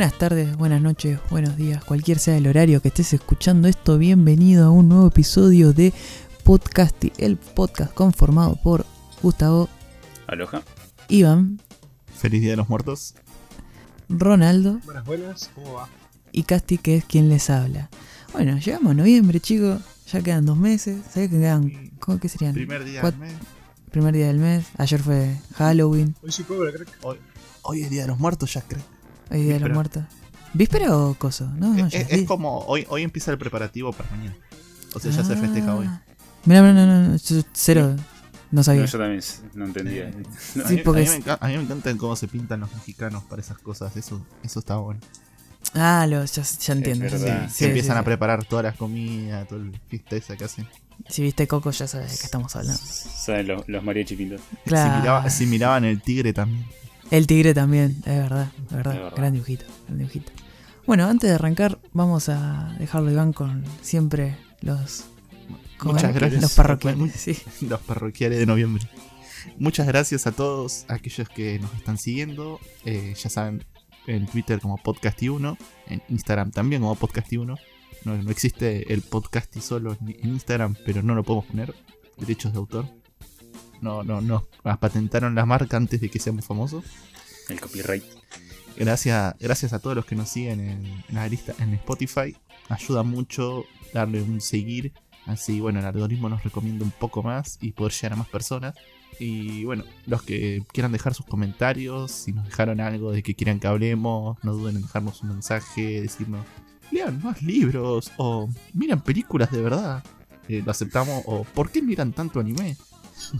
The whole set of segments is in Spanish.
Buenas tardes, buenas noches, buenos días, cualquier sea el horario que estés escuchando esto, bienvenido a un nuevo episodio de Podcast, el podcast conformado por Gustavo, Aloha. Iván, Feliz Día de los Muertos. Ronaldo Buenas, buenas, ¿cómo va? y Casti, que es quien les habla. Bueno, llegamos a noviembre, chicos, ya quedan dos meses, ¿sabés que quedan? ¿Cómo que serían? Primer día del mes. primer día del mes, ayer fue Halloween, Hoy sí puedo, creo que Hoy, hoy es Día de los Muertos, ya creo. Hoy Día de los. Muertos. ¿Víspera o coso? No, no, es, ya es- como hoy, hoy empieza el preparativo para mañana. O sea, ya se Ah. festeja hoy. Mira, no, no, no, cero, no sabía. No, yo también no entendía. Eh, No, a, Sí, mí, porque a mí es- me a mí me encanta cómo se pintan los mexicanos para esas cosas. Eso, eso está bueno. Ah, lo, ya, ya entiendo. Sí, empiezan sí, a preparar todas las comidas, toda la fiesta esa que hacen. Si viste Coco ya sabes de qué estamos hablando. Saben los, los mariachi pintados. Claro. Si, miraba- si miraban el tigre también. El tigre también, es verdad, es verdad. Es verdad. Gran dibujito, gran dibujito. Bueno, antes de arrancar, vamos a dejarlo Iván con siempre los. ¿cómo Muchas gracias. Los parroquiales, sí. Los parroquiales de noviembre. Muchas gracias a todos aquellos que nos están siguiendo. Eh, ya saben, en Twitter como Podcasti1, en Instagram también como Podcasti1. No, no existe el Podcasti solo en Instagram, pero no lo podemos poner. Derechos de autor. No, no, no. Nos patentaron la marca antes de que seamos famosos. El copyright. Gracias, gracias a todos los que nos siguen en, en la lista en Spotify. Ayuda mucho darle un seguir. Así, bueno, el algoritmo nos recomienda un poco más y poder llegar a más personas. Y bueno, los que quieran dejar sus comentarios, si nos dejaron algo de que quieran que hablemos, no duden en dejarnos un mensaje, decirnos, lean más libros o miran películas de verdad. Eh, lo aceptamos o ¿por qué miran tanto anime?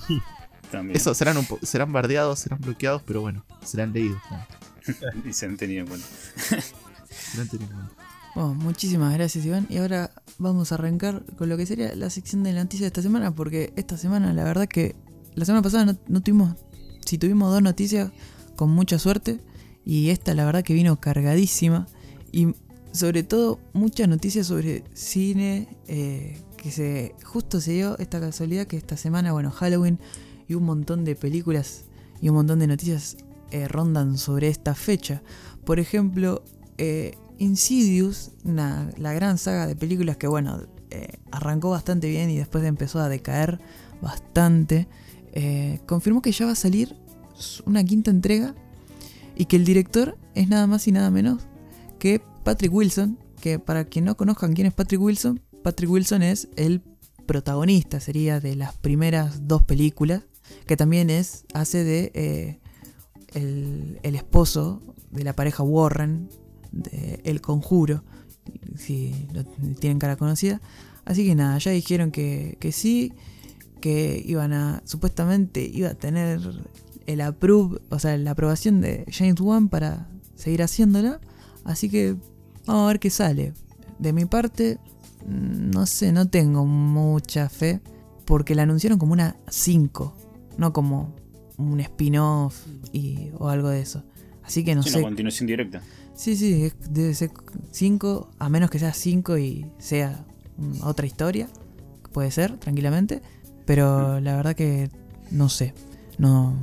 También. Eso serán, un po- serán bardeados, serán bloqueados, pero bueno, serán leídos. ¿no? Y se han tenido en cuenta. Serán tenidos en cuenta. Bueno, muchísimas gracias, Iván. Y ahora vamos a arrancar con lo que sería la sección de la noticia de esta semana, porque esta semana, la verdad que la semana pasada no, no tuvimos, si tuvimos dos noticias con mucha suerte, y esta la verdad que vino cargadísima, y sobre todo muchas noticias sobre cine, eh, que se justo se dio esta casualidad que esta semana, bueno, Halloween y un montón de películas y un montón de noticias eh, rondan sobre esta fecha. Por ejemplo, eh, Insidious, la gran saga de películas que, bueno, eh, arrancó bastante bien y después empezó a decaer bastante, confirmó que ya va a salir una quinta entrega y que el director es nada más y nada menos que Patrick Wilson, que para quien no conozcan quién es Patrick Wilson, Patrick Wilson es el protagonista, sería de las primeras dos películas, que también es, hace de eh, el, esposo de la pareja Warren, de El Conjuro, si lo tienen cara conocida. Así que nada, ya dijeron que, que sí, que iban a, supuestamente iba a tener el approve, o sea, la aprobación de James Wan para seguir haciéndola. Así que vamos a ver qué sale. De mi parte, mm, no sé, no tengo mucha fe, porque la anunciaron como una 5, no como un spin-off y, o algo de eso. Así que no sé. una continuación directa. Sí, sí, debe ser 5, a menos que sea 5 y sea mm, otra historia. Puede ser, tranquilamente. Pero la verdad que no sé. No.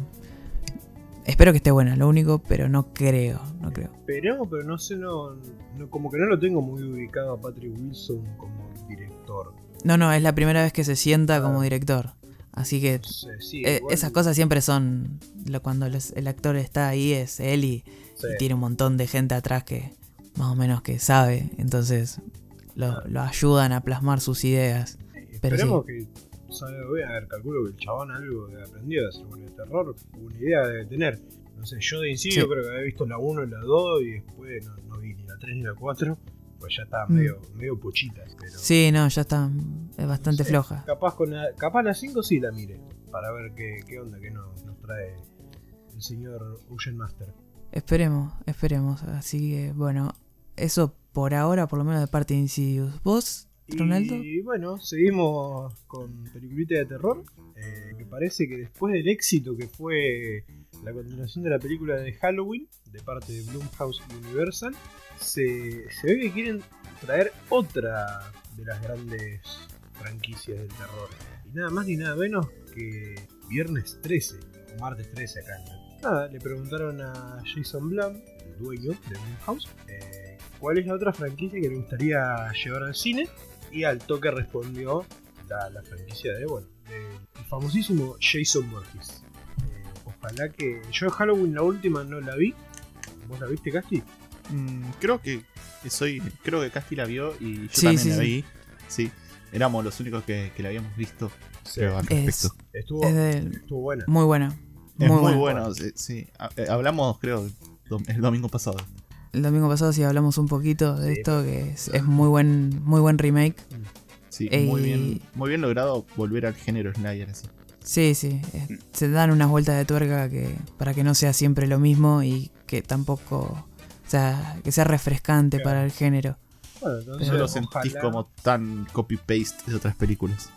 Espero que esté buena, lo único, pero no creo, no creo. Esperemos, pero no sé, no, no- como que no lo tengo muy ubicado a Patrick Wilson como director. No, no, es la primera vez que se sienta como Ah. director. Así que sí, eh, esas cosas siempre son. lo- cuando los- el actor está ahí, es él y, sí. y tiene un montón de gente atrás que más o menos que sabe. Entonces lo, lo ayudan a plasmar sus ideas. pero Esperemos que. sabe, voy a ver, calculo que el chabón algo aprendió de hacer de terror, una idea debe tener. No sé, yo de Incidio creo que había visto la 1 y la 2 y después no, no vi ni la 3 ni la 4. Pues ya estaba Mm. medio, medio pochitas. Pero Sí, no, ya está es bastante Sí. floja. Capaz con la, capaz la 5 sí la mire. Para ver qué, qué onda que nos, nos trae el señor Ocean Master. Esperemos, esperemos. Así que, bueno, eso por ahora, por lo menos de parte de Insidious. ¿Vos, Ronaldo? Y bueno, seguimos con peliculita de terror. eh, que parece que después del éxito que fue la continuación de la película de Halloween, de parte de Blumhouse Universal, se, se ve que quieren traer otra de las grandes franquicias del terror. Y nada más ni nada menos que Viernes 13, o Martes 13 acá nada, le preguntaron a Jason Blum, el dueño de Blumhouse, eh, cuál es la otra franquicia que le gustaría llevar al cine. Y al toque respondió la, la franquicia de, bueno, del famosísimo Jason Voorhees. Eh, ojalá que. Yo Halloween la última no la vi. ¿Vos la viste, Casti? Mm, creo que, que soy. Creo que Casti la vio y yo Sí, también sí, la sí. vi. Sí. Éramos los únicos que, que la habíamos visto. creo, al Es- respecto. Estuvo, Es de- estuvo buena. muy buena. Es muy, buena. bueno. sí, eh, Hablamos, creo, el domingo pasado. El domingo pasado sí hablamos un poquito de Sí, esto, que es, es muy buen muy buen remake. Sí, Ey. muy bien. Muy bien logrado volver al género Snyder así. Sí, sí. se dan unas vueltas de tuerca que para que no sea siempre lo mismo y que tampoco. O sea, que sea refrescante Claro. para el género. Bueno, entonces, No lo Pero sentís ojalá- como tan copy-paste de otras películas.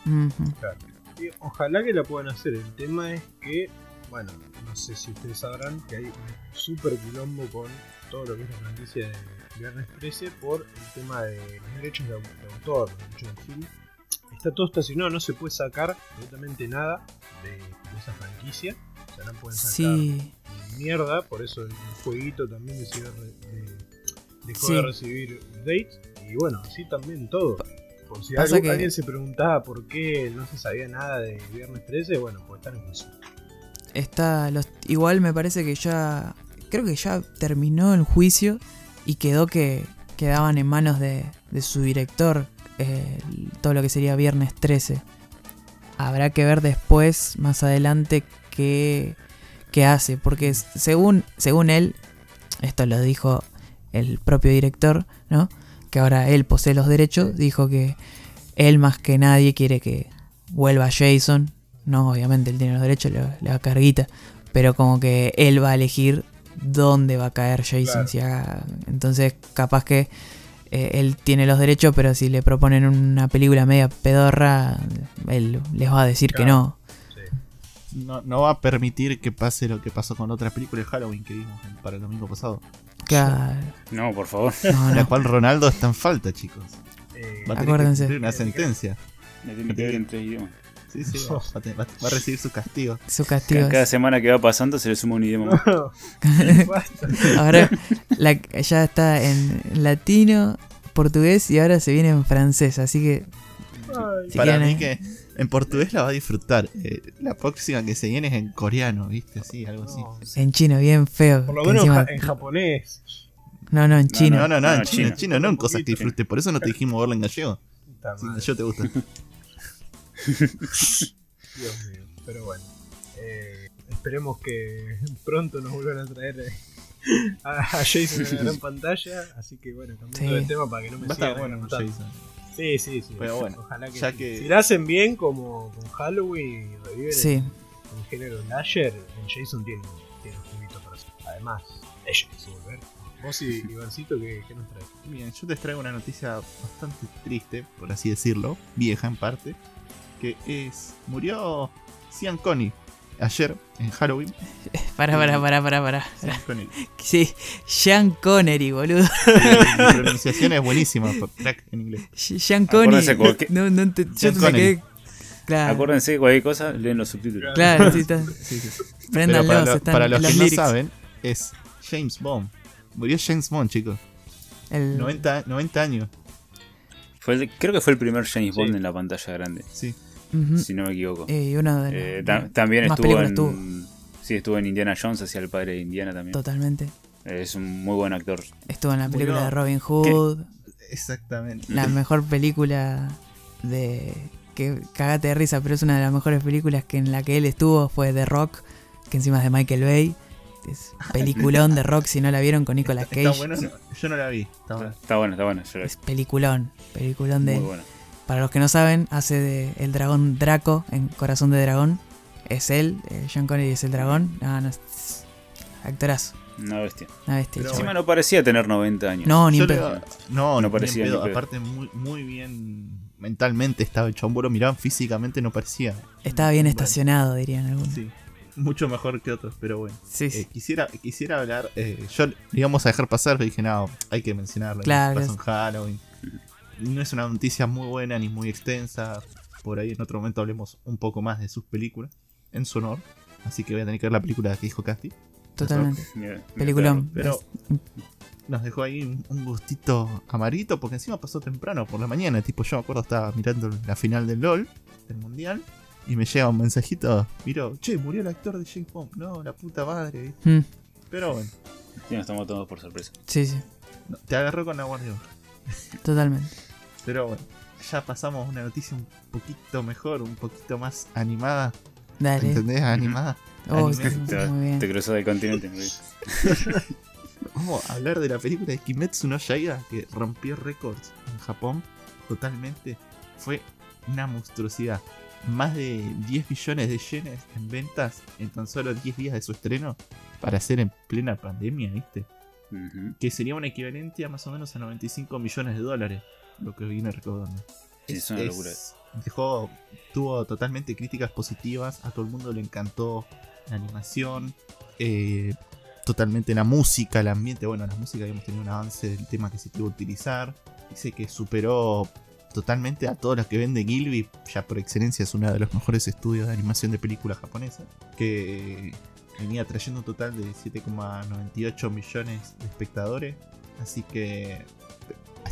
Claro. Y ojalá que la puedan hacer. El tema es que, bueno, no sé si ustedes sabrán que hay un super quilombo con todo lo que es la franquicia de Viernes 13 por el tema de los derechos de, au- de autor, los derechos del film. Está todo estacionado, no se puede sacar absolutamente nada de, de esa franquicia. No pueden sacar Sí, mierda, por eso el, jueguito también decidió de- dejó Sí. de recibir updates. Y bueno, así también todo. Por si algo- que- alguien se preguntaba por qué no se sabía nada de Viernes 13, bueno, pues están en juicio. está. Los, igual me parece que ya. Creo que ya terminó el juicio y quedó que quedaban en manos de, de su director eh, todo lo que sería Viernes 13. Habrá que ver después, más adelante, qué hace. Porque según, según él, esto lo dijo el propio director, ¿no? Que ahora él posee los derechos, dijo que él más que nadie quiere que vuelva Jason. No, obviamente él tiene los derechos, le, le da carguita. Pero como que él va a elegir dónde va a caer Jason. Claro. si haga- entonces, capaz que eh, él tiene los derechos, pero si le proponen una película media pedorra, él les va a decir que no. No, no va a permitir que pase lo que pasó con otra película de Halloween que vimos para el domingo pasado. Claro, No, por favor. no, La cual Ronaldo está en falta, chicos. Eh, Va a tener Acuérdense. que una sentencia. Me tiene que ver en tres idiomas. Sí, sí, va, va a tener- va a- va a recibir su castigo. Su castigo. Cada, cada semana que va pasando se le suma un idioma más. Ahora la- ya está en latino, portugués y ahora se viene en francés. Así que Si Para quieren, mí que en portugués la va a disfrutar. Eh, la próxima que se viene es en coreano, ¿viste? Así, algo así. en chino, bien feo. Por lo menos encima- en japonés. no, no, en No, chino. No, no, no, No, en chino, chino. en chino, no en cosas que disfrutes. Por eso no te dijimos verla en gallego. Si en madre, gallego te gusta. Dios mío. Pero bueno, eh, esperemos que pronto nos vuelvan a traer eh, a, Jason en la gran pantalla. Así que bueno, cambiando Sí. de tema para que no me Va a estar sigan bueno. Jason. Sí, sí, sí. Pero bueno, Ojalá que, ya que- Si la hacen bien como con Halloween y reviven Sí, el, el género Lasher, en Jason tiene, tiene un juguito para hacer. Además, ella quiso volver. Vos y Ivancito, ¿qué, qué nos traes? Bien, yo les traigo una noticia bastante triste, por así decirlo, vieja en parte, que es murió Cian Connery ayer en Halloween. para, para, para, para, para. Sean Connery. Sí, Sean Connery, boludo. Mi pronunciación es buenísima, crack en inglés. Sean Connery. Acuérdense cualquier- No, no te, yo Sean me Connery. quedé. Claro, Acuérdense que cualquier cosa, leen los subtítulos. claro, sí, está. Sí, sí. Para, lo- están para los los que lyrics. no saben, es James Bond. Murió James Bond, chicos. El- 90, 90 años. Fue el- creo que fue el primer James Sí. Bond en la pantalla grande, Sí. Si no me equivoco. Eh, y uno de Eh, ta- también más estuvo en. películas Sí, estuvo en Indiana Jones, hacía el padre de Indiana también. Totalmente. Es un muy buen actor. Estuvo en la película Murió. de Robin Hood. Exactamente. La mejor película de. que cagate de risa, pero es una de las mejores películas que en la que él estuvo fue The Rock, que encima es de Michael Bay. Es peliculón de Rock, si no la vieron con Nicolas Cage. Está bueno, no, yo no la vi. Está bueno. Está bueno, está bueno. yo lo- Es peliculón, peliculón de muy él. bueno. Para los que no saben, hace de el dragón Draco en Corazón de Dragón. Es él, eh, John Connery es el dragón. No, no, es- actorazo, Una bestia. una bestia. Pero Encima no parecía tener 90 años. No, ni Yo en le- pedo. no, No parecía parecía. ni pedo. Aparte, muy, muy bien mentalmente estaba el chabón. Vos miraban físicamente, no parecía. Estaba bien Bueno, estacionado, dirían algunos. Sí, mucho mejor que otros, pero bueno. Sí, Eh, sí. quisiera, quisiera hablar. eh, yo le íbamos a dejar pasar, pero dije, no, hay que mencionarlo. Claro, Pasó en Halloween. No es una noticia muy buena ni muy extensa. Por ahí en otro momento hablemos un poco más de sus películas en su honor. Así que voy a tener que ver la película que dijo Casti. totalmente. Peliculón. Pero nos dejó ahí un, gustito amarito porque encima pasó temprano por la mañana. Tipo, yo me acuerdo estaba mirando la final del LOL, del mundial, y me llega un mensajito. Miro, che, murió el actor de James Bond. No, la puta madre. ¿viste? Mm, Pero bueno, Y nos tomó todos por sorpresa. sí, sí, no, te agarró con la guardia. totalmente. Pero bueno, ya pasamos a una noticia un poquito mejor, un poquito más animada. Dale. ¿Entendés? Animada. Oh, sí, Te, muy bien. te cruzó del continente. Vamos a hablar de la película de Kimetsu no Yaiba que rompió récords en Japón totalmente. Fue una monstruosidad. Más de 10 millones de yenes en ventas en tan solo 10 días de su estreno para hacer en plena pandemia, ¿viste? Que sería un equivalente a más o menos a 95 millones de dólares, lo que viene recordando. Sí, es una locura. Dejó, tuvo totalmente críticas positivas, a todo el mundo le encantó la animación, eh, totalmente la música, el ambiente. Bueno, la música habíamos tenido un avance del tema que se tuvo que utilizar. Dice que superó totalmente a todos los que vende Gilby, ya por excelencia es uno de los mejores estudios de animación de películas japonesas, que venía trayendo un total de 7,98 millones de espectadores. Así que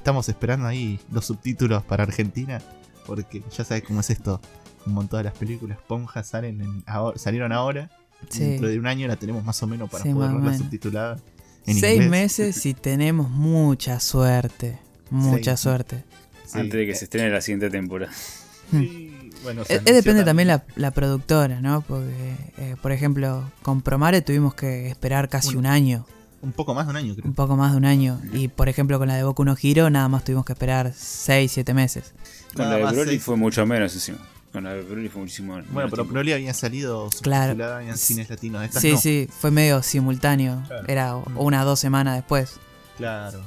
estamos esperando ahí los subtítulos para Argentina, porque ya sabes cómo es esto. Un montón de las películas Ponja salen en- ahora- salieron ahora. Sí. Dentro de un año la tenemos más o menos para Sí, poder verla menos. subtitulada. En Seis inglés. meses y tenemos mucha suerte. Mucha suerte. Sí. Antes de que se estrene la siguiente temporada. Sí, bueno, Es, es anunció depende también la, la productora, ¿no? Porque, eh, por ejemplo, con Promare tuvimos que esperar casi Un- un año, Un poco más de un año, creo. un poco más de un año. Y, por ejemplo, con la de Boku no Hero, nada más tuvimos que esperar 6, 7 meses. Con Nada la de Broly seis. fue mucho menos encima. Con la de Broly fue muchísimo menos. Bueno, pero tiempo. Broly había salido Claro. en cines latinos. Estas Sí, no. sí, fue medio simultáneo. Claro. Era una o dos semanas después. Claro.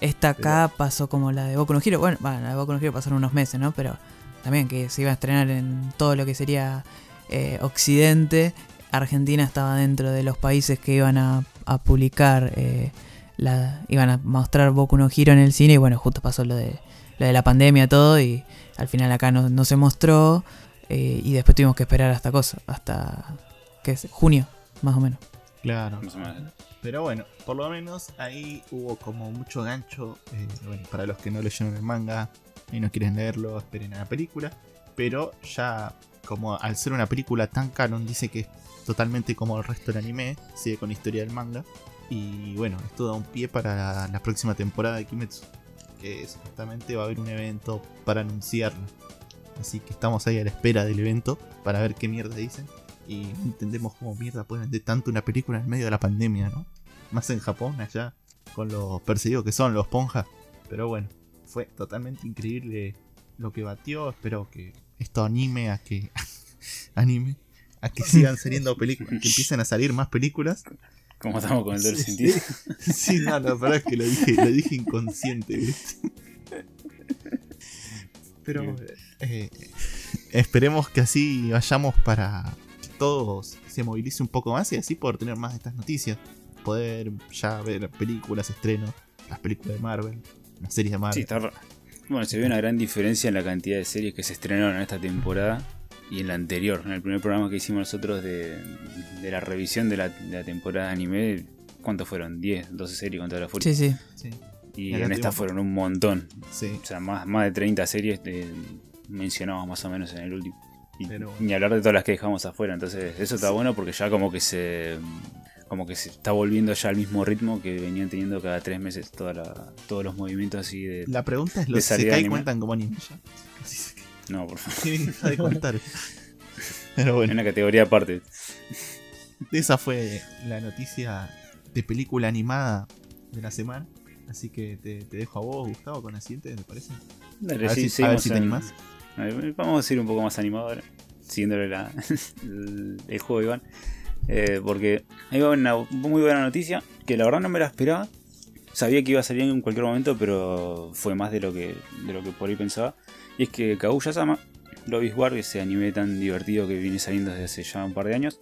Esta acá pasó como la de Boku no Hero. Bueno, bueno, la de Boku no Hero pasaron unos meses, ¿no? Pero también que se iba a estrenar en todo lo que sería eh, Occidente. Argentina estaba dentro de los países que iban a, a publicar, eh, la, iban a mostrar Boku no Hero en el cine. Y bueno, justo pasó lo de, lo de la pandemia, todo. Y al final acá no, no se mostró. eh, y después tuvimos que esperar hasta cosa, hasta ¿qué es? junio, más o menos. Claro. Más o menos. Pero bueno, por lo menos ahí hubo como mucho gancho. eh, bueno, para los que no leyeron el manga y no quieren leerlo, esperen a la película. Pero ya, como al ser una película tan canon, dice que es totalmente como el resto del anime, sigue con la historia del manga. Y bueno, esto da un pie para la, próxima temporada de Kimetsu. Que supuestamente va a haber un evento para anunciarlo. Así que estamos ahí a la espera del evento para ver qué mierda dicen. Y entendemos cómo mierda pueden vender tanto una película en medio de la pandemia, ¿no? Más en Japón, allá, con los perseguidos que son los ponjas. Pero bueno, fue totalmente increíble lo que batió. Espero que esto anime a que. anime. A que sigan saliendo películas. Que empiecen a salir más películas. Como estamos con el doble Sí, sentido. Sí, no, la verdad es que lo dije, lo dije inconsciente, ¿viste? Pero eh, esperemos que así vayamos para que todos se movilice un poco más y así poder tener más de estas noticias. Poder ya ver películas, estrenos, las películas de Marvel, las series de Marvel. Sí, está raro. Bueno, se ve una gran diferencia en la cantidad de series que se estrenaron en esta temporada y en la anterior. En el primer programa que hicimos nosotros de, de la revisión de la, de la temporada de anime, ¿cuántos fueron? ¿10, 12 series con toda la furia? Sí, sí. Sí, y acá en esta fueron un montón. sí. O sea, más, más de 30 series eh, mencionamos más o menos en el último. Y Pero- ni hablar de todas las que dejamos afuera. Entonces, eso está Sí. bueno porque ya como que se. Como que se está volviendo ya al mismo ritmo que venían teniendo cada tres meses toda la- todos los movimientos así de. La pregunta es: de ¿los Sekai cuentan como anime ya? Se- No, por favor. Dejar de contar. Pero En bueno. una categoría aparte. Esa fue la noticia de película animada de la semana. Así que te, te dejo a vos, Gustavo, con la siguiente, ¿te parece? Dale, a, ver sí, si, a ver si te en- animás. ver, Vamos a ir un poco más animado ahora. Siguiéndole la, el, el juego Iván. Eh, porque ahí va una muy buena noticia. Que la verdad no me la esperaba. Sabía que iba a salir en cualquier momento, pero fue más de lo que, de lo que por ahí pensaba. Y es que Kaguya-sama, Love is War, ese anime tan divertido que viene saliendo desde hace ya un par de años,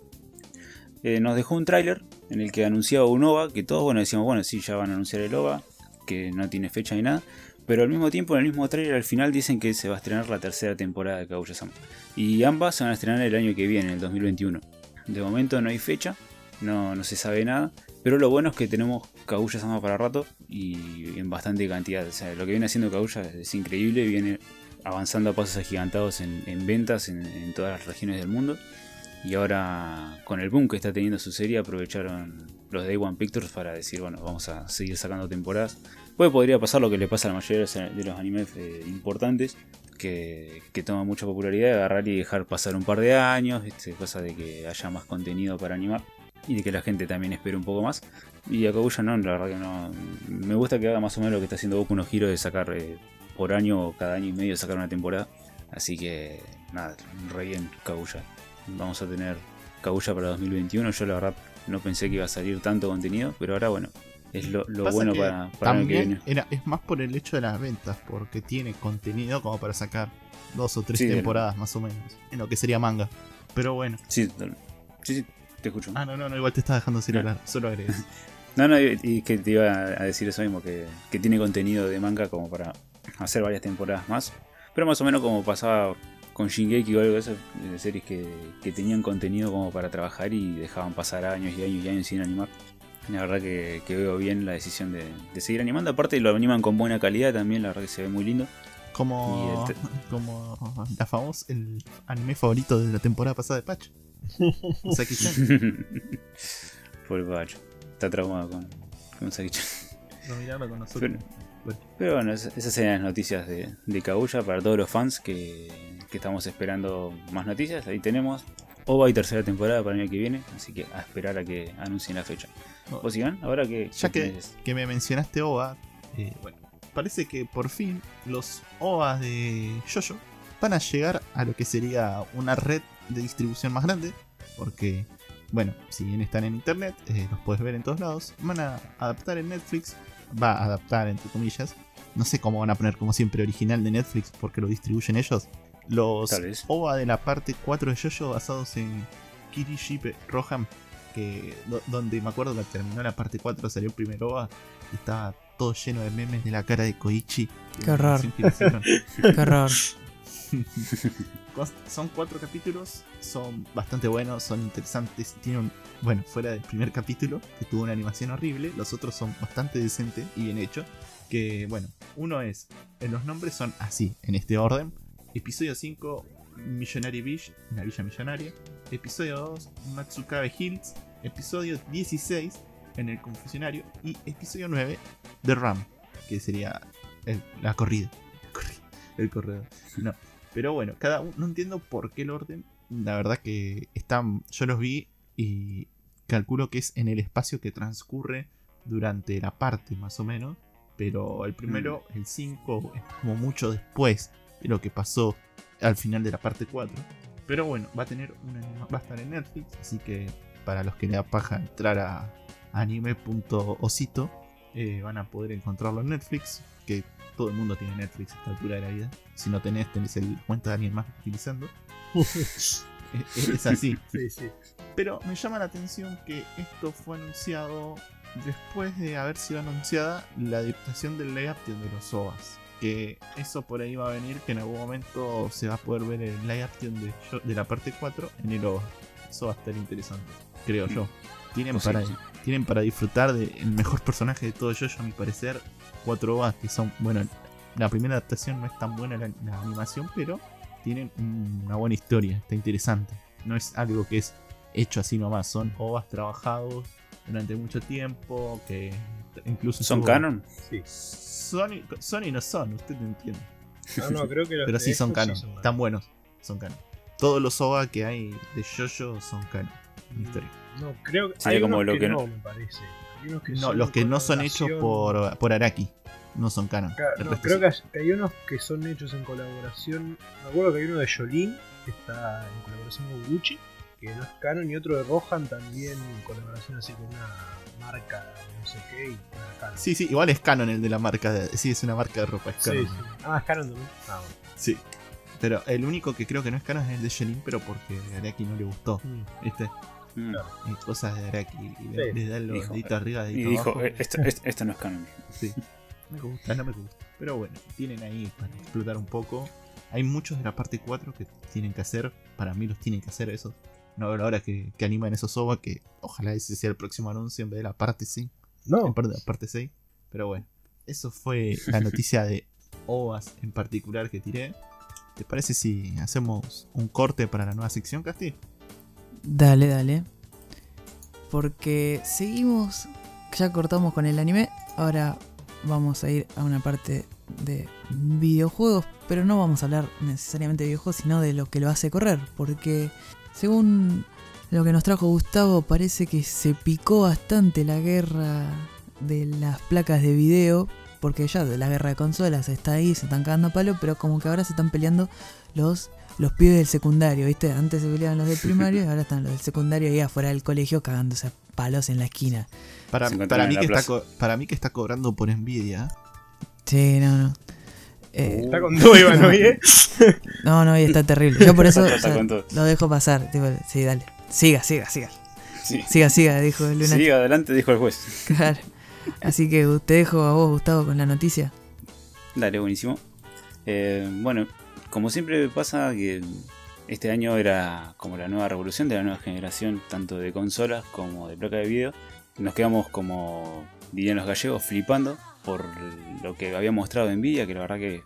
eh, nos dejó un tráiler en el que anunciaba un OVA, que todos bueno decíamos, bueno, sí, ya van a anunciar el OVA, que no tiene fecha ni nada, pero al mismo tiempo en el mismo tráiler al final dicen que se va a estrenar la tercera temporada de Kaguya-sama. Y ambas se van a estrenar el año que viene, el 2021. De momento no hay fecha, no, no se sabe nada. Pero lo bueno es que tenemos Kaguya Sama para rato y en bastante cantidad. O sea, lo que viene haciendo Kaguya es increíble, viene avanzando a pasos agigantados en, en ventas en, en todas las regiones del mundo. Y ahora, con el boom que está teniendo su serie, aprovecharon los Day One Pictures para decir, bueno, vamos a seguir sacando temporadas. Pues podría pasar lo que le pasa a la mayoría de los animes eh, importantes, que, que toman mucha popularidad, agarrar y dejar pasar un par de años, este, cosa de que haya más contenido para animar y de que la gente también espere un poco más. Y a Kaguya no, la verdad que no. Me gusta que haga más o menos lo que está haciendo Boku no Hero de sacar eh, por año o cada año y medio sacar una temporada. Así que nada, re bien Kaguya. Vamos a tener Kaguya para 2021. Yo la verdad no pensé que iba a salir tanto contenido, pero ahora bueno, es lo, lo bueno para, para el año que También viene. era, es más por el hecho de las ventas, porque tiene contenido como para sacar dos o tres Sí, temporadas más o menos, en lo que sería manga. Pero bueno. Sí, sí, sí, te escucho. Ah, no, no, no igual te estás dejando sin No. hablar, solo agregues. No, no, y y que te iba a decir eso mismo, que, que tiene contenido de manga como para hacer varias temporadas más. Pero más o menos como pasaba con Shingeki o algo de esas de series que, que tenían contenido como para trabajar y dejaban pasar años y años y años sin animar. La verdad que, que veo bien la decisión de, de seguir animando. Aparte lo animan con buena calidad también, la verdad que se ve muy lindo. Como, como la famosa, el anime favorito de la temporada pasada de Patch. Saki-chan. Pobre Pacho. Está traumado con, con Saki-chan. No mirarlo con nosotros. Pero. Pero bueno, es- esas eran las noticias de, de Kaguya para todos los fans que, que estamos esperando más noticias. Ahí tenemos OVA y tercera temporada para el año que viene, así que a esperar a que anuncien la fecha. ¿Vos Iván? Ahora que, Ya que, que me mencionaste OVA, eh, bueno, parece que por fin los OVAs de Jojo van a llegar a lo que sería una red de distribución más grande, porque, bueno, si bien están en internet, eh, los puedes ver en todos lados, van a adaptar en Netflix, va a adaptar entre comillas, no sé cómo van a poner como siempre original de Netflix porque lo distribuyen ellos, los. OVA de la parte 4 de Jojo basados en Kirishibe Rohan, que do- donde me acuerdo que terminó la parte 4, salió el primer OVA y estaba todo lleno de memes de la cara de Koichi. Qué hicieron. Qué raro. Cos- son cuatro capítulos, son bastante buenos, son interesantes. Tienen un, bueno, fuera del primer capítulo, que tuvo una animación horrible, los otros son bastante decentes y bien hechos. Que bueno, uno es, en los nombres son así, en este orden. Episodio 5, Millionary Beach, una villa millonaria. Episodio 2, Matsukabe Hills. Episodio 16, en el confesionario. Y episodio 9, The Ram, que sería la corrida. Corri- El corredor. No. Pero bueno, cada uno, no entiendo por qué el orden. La verdad que están, yo los vi y calculo que es en el espacio que transcurre durante la parte más o menos. Pero el primero, el 5, es como mucho después de lo que pasó al final de la parte 4. Pero bueno, va a tener una, va a estar en Netflix, así que para los que le da paja entrar a anime.osito, eh, van a poder encontrarlo en Netflix, que todo el mundo tiene Netflix a esta altura de la vida. Si no tenés, tenés el cuenta de alguien más utilizando. Es- es así. Sí, sí. Pero me llama la atención que esto fue anunciado después de haber sido anunciada la adaptación del action de los OVAs. Que eso por ahí va a venir, que en algún momento se va a poder ver el live action de, de la parte 4 en el OVA. Eso va a estar interesante, creo yo. Tienen para, sí. tienen para disfrutar del mejor personaje de todo yo, a mi parecer, cuatro OVAs que son, bueno, la primera adaptación no es tan buena la, la animación, pero tienen una buena historia, está interesante. No es algo que es hecho así nomás, son OVAs trabajados durante mucho tiempo, que incluso... ¿Son tuvo- canon? sí. Sony, Sony no son, usted no entiende. No, no, creo que los Pero sí son canon, son están buenos, son canon. Todos los OVA que hay de JoJo son canon en la historia. No, creo que hay como unos lo que, que no, no- me parece. Hay unos que No, son los que no son hechos por, por Araki no son canon. Claro, no, creo sí. que hay, que hay unos que son hechos en colaboración. Me acuerdo que hay uno de Jolín que está en colaboración con Gucci, que no es canon, y otro de Rohan también en colaboración así con una marca de no sé qué y canon. Sí, sí, igual es canon el de la marca. De, sí, es una marca de ropa, es sí, canon. sí. Ah, es canon también. Ah, bueno. Sí. Pero el único que creo que no es canon es el de Jolin, pero porque a Araki no le gustó. Mm. ¿Viste? Mm. Cosas de Araki. Y le, Sí. le da el Dijo, dedito arriba, Y dedito dijo, abajo. "Eh, esto, esto- esto no es canon. Sí. Me gusta, no me gusta. Pero bueno, tienen ahí para explotar un poco. Hay muchos de la parte 4 que tienen que hacer. Para mí los tienen que hacer esos. no veo la hora que, que animen esos OVA, que ojalá ese sea el próximo anuncio en vez de la parte 5. No, En parte, la parte 6. Pero bueno, eso fue la noticia de OVAs en particular que tiré. ¿Te parece si hacemos un corte para la nueva sección, Casti? Dale, dale. Porque seguimos, ya cortamos con el anime, ahora vamos a ir a una parte de videojuegos, pero no vamos a hablar necesariamente de videojuegos, sino de lo que lo hace correr, porque según lo que nos trajo Gustavo, parece que se picó bastante la guerra de las placas de video, porque ya la guerra de consolas está ahí, se están cagando palo, pero como que ahora se están peleando los los pibes del secundario, ¿viste? Antes se peleaban los del primario y ahora están los del secundario ahí afuera del colegio cagándose a palos en la esquina. Para, para, mí la que está, plaza. para mí que está cobrando por envidia. Sí, no, no. Eh, está con todo Iván No. hoy, ¿eh? no, no, y está terrible. Yo por eso o sea, lo dejo pasar. tipo, sí, dale. Siga, siga, siga. Sí. Siga, siga, dijo Luna. Sigue adelante, dijo el juez. Claro. Así que te dejo a vos, Gustavo, con la noticia. Dale, buenísimo. Eh, bueno, como siempre pasa que este año era como la nueva revolución de la nueva generación, tanto de consolas como de placa de video. Nos quedamos como dirían los gallegos, flipando por lo que había mostrado Nvidia, que la verdad que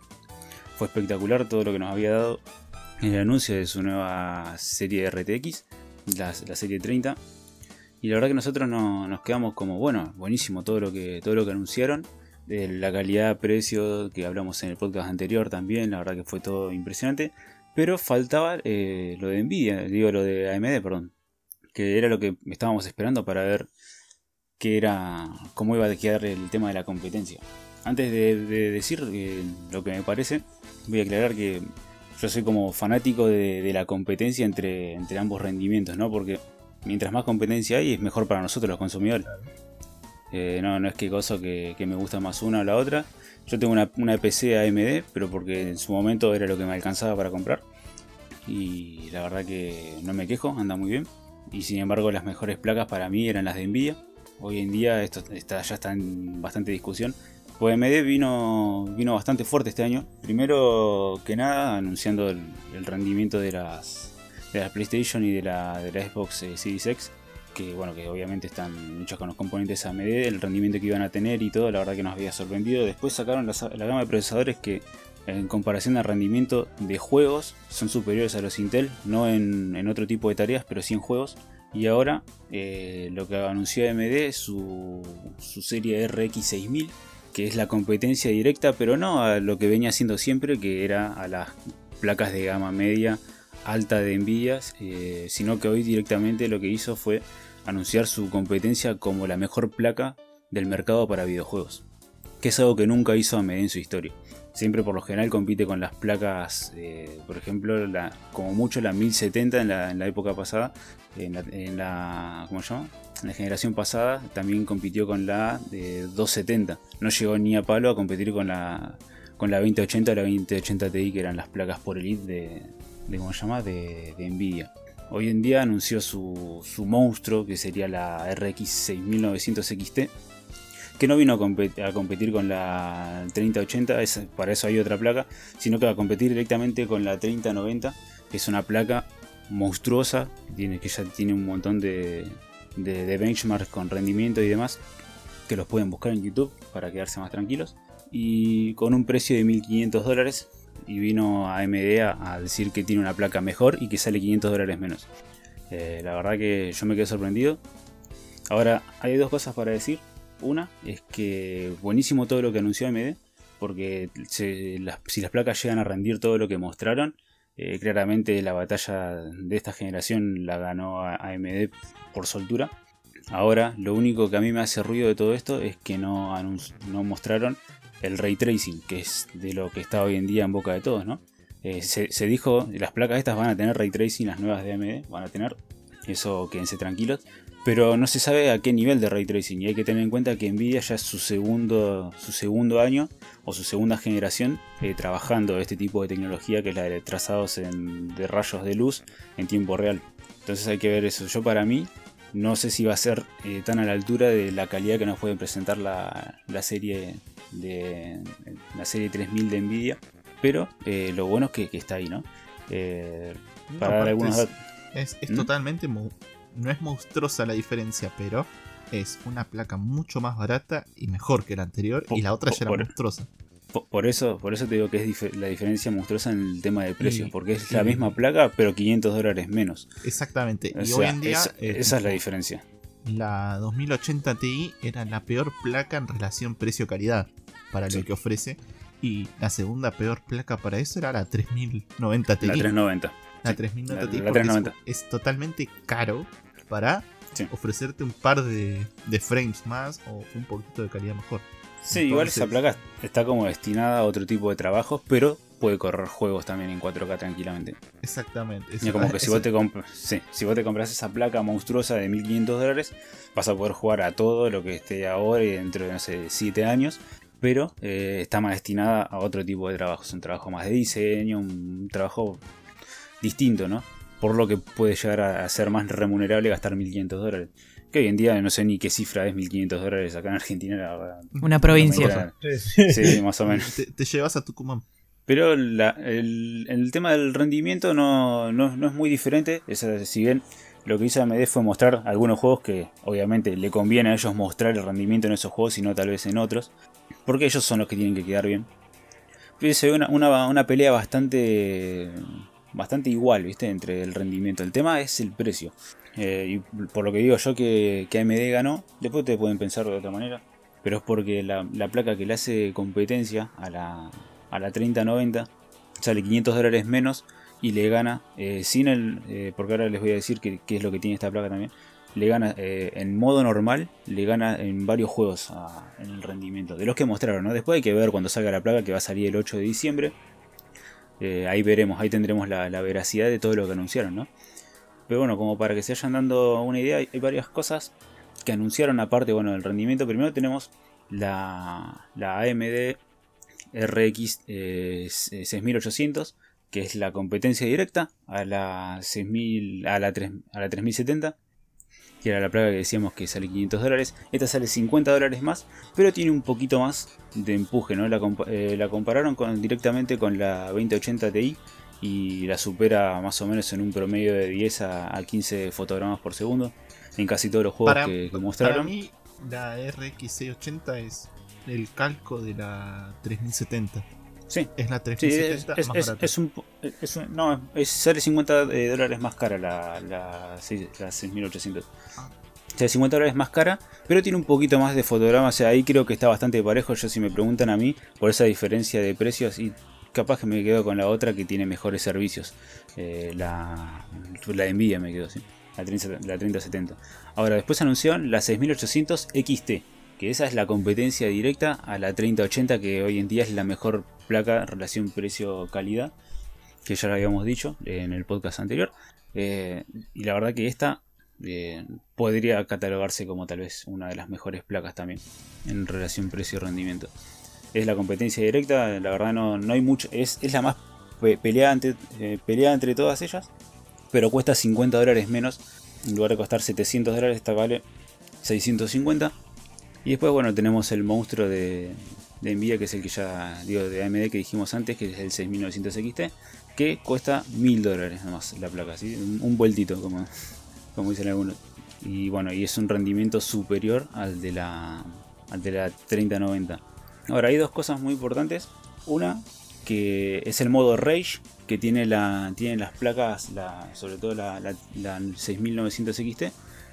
fue espectacular todo lo que nos había dado en el anuncio de su nueva serie RTX, la, la serie 30. Y la verdad que nosotros no- nos quedamos como, bueno, buenísimo todo lo que, todo lo que anunciaron de la calidad, precio que hablamos en el podcast anterior también, la verdad que fue todo impresionante. Pero faltaba eh, lo de Nvidia, digo lo de AMD, perdón, que era lo que estábamos esperando para ver qué era, cómo iba a quedar el tema de la competencia. Antes de, de decir eh, lo que me parece, voy a aclarar que yo soy como fanático de, de la competencia entre, entre ambos rendimientos, ¿no? Porque mientras más competencia hay, es mejor para nosotros los consumidores. Eh, no, no es que cosa que, me gusta más una o la otra. Yo tengo una, una PC AMD, pero porque en su momento era lo que me alcanzaba para comprar. Y la verdad que no me quejo, anda muy bien. Y sin embargo las mejores placas para mí eran las de Nvidia. Hoy en día esto ya está en bastante discusión. Pues AMD vino, vino bastante fuerte este año. Primero que nada anunciando el, rendimiento de las, de la PlayStation y de la, de la Xbox eh, Series X que bueno que obviamente están hechos con los componentes AMD, el rendimiento que iban a tener y todo, la verdad que nos había sorprendido. Después sacaron la, gama de procesadores que en comparación al rendimiento de juegos son superiores a los Intel, no en, en otro tipo de tareas, pero sí en juegos. Y ahora eh, lo que anunció AMD es su, su serie RX 6000, que es la competencia directa, pero no a lo que venía haciendo siempre, que era a las placas de gama media alta de Nvidia, eh, sino que hoy directamente lo que hizo fue anunciar su competencia como la mejor placa del mercado para videojuegos, que es algo que nunca hizo AMD en su historia. Siempre por lo general compite con las placas, eh, por ejemplo, como mucho la 1070 en la, en la época pasada, en la, en la, ¿cómo se llama? En la generación pasada también compitió con la de 270. No llegó ni a palo a competir con la, con la 2080 o la 2080 Ti, que eran las placas por elite de, de ¿cómo se llama? De, de Nvidia. Hoy en día anunció su, su monstruo, que sería la RX 6900 XT, que no vino a, compet- a competir con la 3080, es- para eso hay otra placa, sino que va a competir directamente con la 3090, que es una placa monstruosa, que, tiene, que ya tiene un montón de, de, de benchmarks con rendimiento y demás, que los pueden buscar en YouTube para quedarse más tranquilos, y con un precio de 1500 dólares, y vino a AMD a, a decir que tiene una placa mejor y que sale 500 dólares menos. Eh, la verdad que yo me quedé sorprendido. Ahora, hay dos cosas para decir. Una es que buenísimo todo lo que anunció AMD, porque si las placas llegan a rendir todo lo que mostraron, eh, claramente la batalla de esta generación la ganó AMD por soltura. Ahora, lo único que a mí me hace ruido de todo esto es que no, no mostraron el ray tracing, que es de lo que está hoy en día en boca de todos, ¿no? Eh, se, se dijo, las placas estas van a tener ray tracing, las nuevas de AMD van a tener, eso quédense tranquilos, pero no se sabe a qué nivel de ray tracing y hay que tener en cuenta que Nvidia ya es su segundo, su segundo año o su segunda generación eh, trabajando este tipo de tecnología que es la de trazados en- de rayos de luz en tiempo real. Entonces hay que ver eso. Yo para mí no sé si va a ser eh, tan a la altura de la calidad que nos puede presentar la, la serie de la serie 3000 de Nvidia, pero eh, lo bueno es que, que está ahí, ¿no? Eh, para dar algunos es- datos. Es, es ¿Mm? totalmente. No es monstruosa la diferencia, pero es una placa mucho más barata y mejor que la anterior. Y la otra ya era por- monstruosa. Po- Por eso, por eso te digo que es la diferencia monstruosa en el tema de precios, Y- porque es la misma placa, pero 500 dólares menos. Exactamente. O y sea, hoy en día. esa, eh, esa es la diferencia. La 2080 Ti era la peor placa en relación precio-calidad para Sí. lo que ofrece. Y la segunda peor placa para eso era la 3090 Ti. La 390. La sí. 3090 La- Ti la porque es- 390. Es, totalmente caro para Sí. ofrecerte un par de, de frames más o un poquito de calidad mejor. Sí, igual esa placa está como destinada a otro tipo de trabajos, pero puede correr juegos también en 4K tranquilamente. Exactamente. Eso- como que si vos, te sí, si vos te compras esa placa monstruosa de 1500 dólares, vas a poder jugar a todo lo que esté ahora y dentro de, no sé, 7 años. Pero eh, está más destinada a otro tipo de trabajos. Un trabajo más de diseño, un trabajo distinto, ¿no? Por lo que puede llegar a, ser más remunerable gastar 1500 dólares. Que hoy en día no sé ni qué cifra es 1500 dólares acá en Argentina, la. Una provincia. Sí, más o menos. te, te llevas a Tucumán. Pero la- el, el tema del rendimiento no, no- no es muy diferente. Es, si bien lo que hizo AMD fue mostrar algunos juegos que obviamente le conviene a ellos mostrar el rendimiento en esos juegos y no tal vez en otros. Porque ellos son los que tienen que quedar bien. Pero se ve una, una- pelea bastante, bastante igual, ¿viste? Entre el rendimiento. El tema es el precio. Eh, y por lo que digo yo que, AMD ganó, después te pueden pensar de otra manera. Pero es porque la, la placa que le hace competencia a la, a la 3090 sale 500 dólares menos y le gana eh, sin el. eh, porque ahora les voy a decir qué es lo que tiene esta placa también. Le gana eh, en modo normal, le gana en varios juegos en el rendimiento. De los que mostraron, ¿no? Después hay que ver cuando salga la placa que va a salir el 8 de diciembre. Eh, ahí veremos, ahí tendremos la, veracidad de todo lo que anunciaron, ¿no? Pero bueno, como para que se vayan dando una idea, hay hay varias cosas que anunciaron aparte, bueno, del rendimiento. Primero tenemos la, la AMD RX eh, 6800, que es la competencia directa a la 6000, a la, 3 a la 3070, que era la placa que decíamos que sale 500 dólares. Esta sale 50 dólares más, pero tiene un poquito más de empuje, ¿no? La, compa- eh, la compararon con, directamente con la 2080 Ti y la supera más o menos en un promedio de 10 a, a 15 fotogramas por segundo en casi todos los juegos Para, que, que para mostraron. mí, la RX680 es el calco de la 3070. Sí, Es la Sí, es, 3070 es- más es- barata. es un, po- es un- no, es- sale 50 eh, dólares más cara la, la, la 6800. Ah. Sale 50 dólares más cara, pero tiene un poquito más de fotogramas. O sea, ahí creo que está bastante parejo. Yo, si me preguntan a mí, por esa diferencia de precios, y capaz que me quedo con la otra que tiene mejores servicios. Eh, la, la de Nvidia me quedo, ¿sí? La, 30, la 3070. Ahora, después anunciaron la 6800 XT, que esa es la competencia directa a la 3080, que hoy en día es la mejor placa relación precio-calidad, que ya lo habíamos dicho en el podcast anterior. Eh, y la verdad que esta eh, podría catalogarse como tal vez una de las mejores placas también en relación precio-rendimiento. Es la competencia directa, la verdad no, no hay mucho, es, es la más pe- peleada entre, eh, peleada entre todas ellas, pero cuesta 50 dólares menos. En lugar de costar 700 dólares, esta vale 650. Y después, bueno, tenemos el monstruo de, de Nvidia, que es el que ya digo de AMD que dijimos antes, que es el 6900 XT, que cuesta 1000 dólares nomás la placa, ¿sí? un, un vueltito, como, como dicen algunos. Y bueno, y es un rendimiento superior al de la, al de la 3090. Ahora, hay dos cosas muy importantes. Una, que es el modo Rage, que tiene, la, tiene las placas, la, sobre todo la, la, la 6900 XT.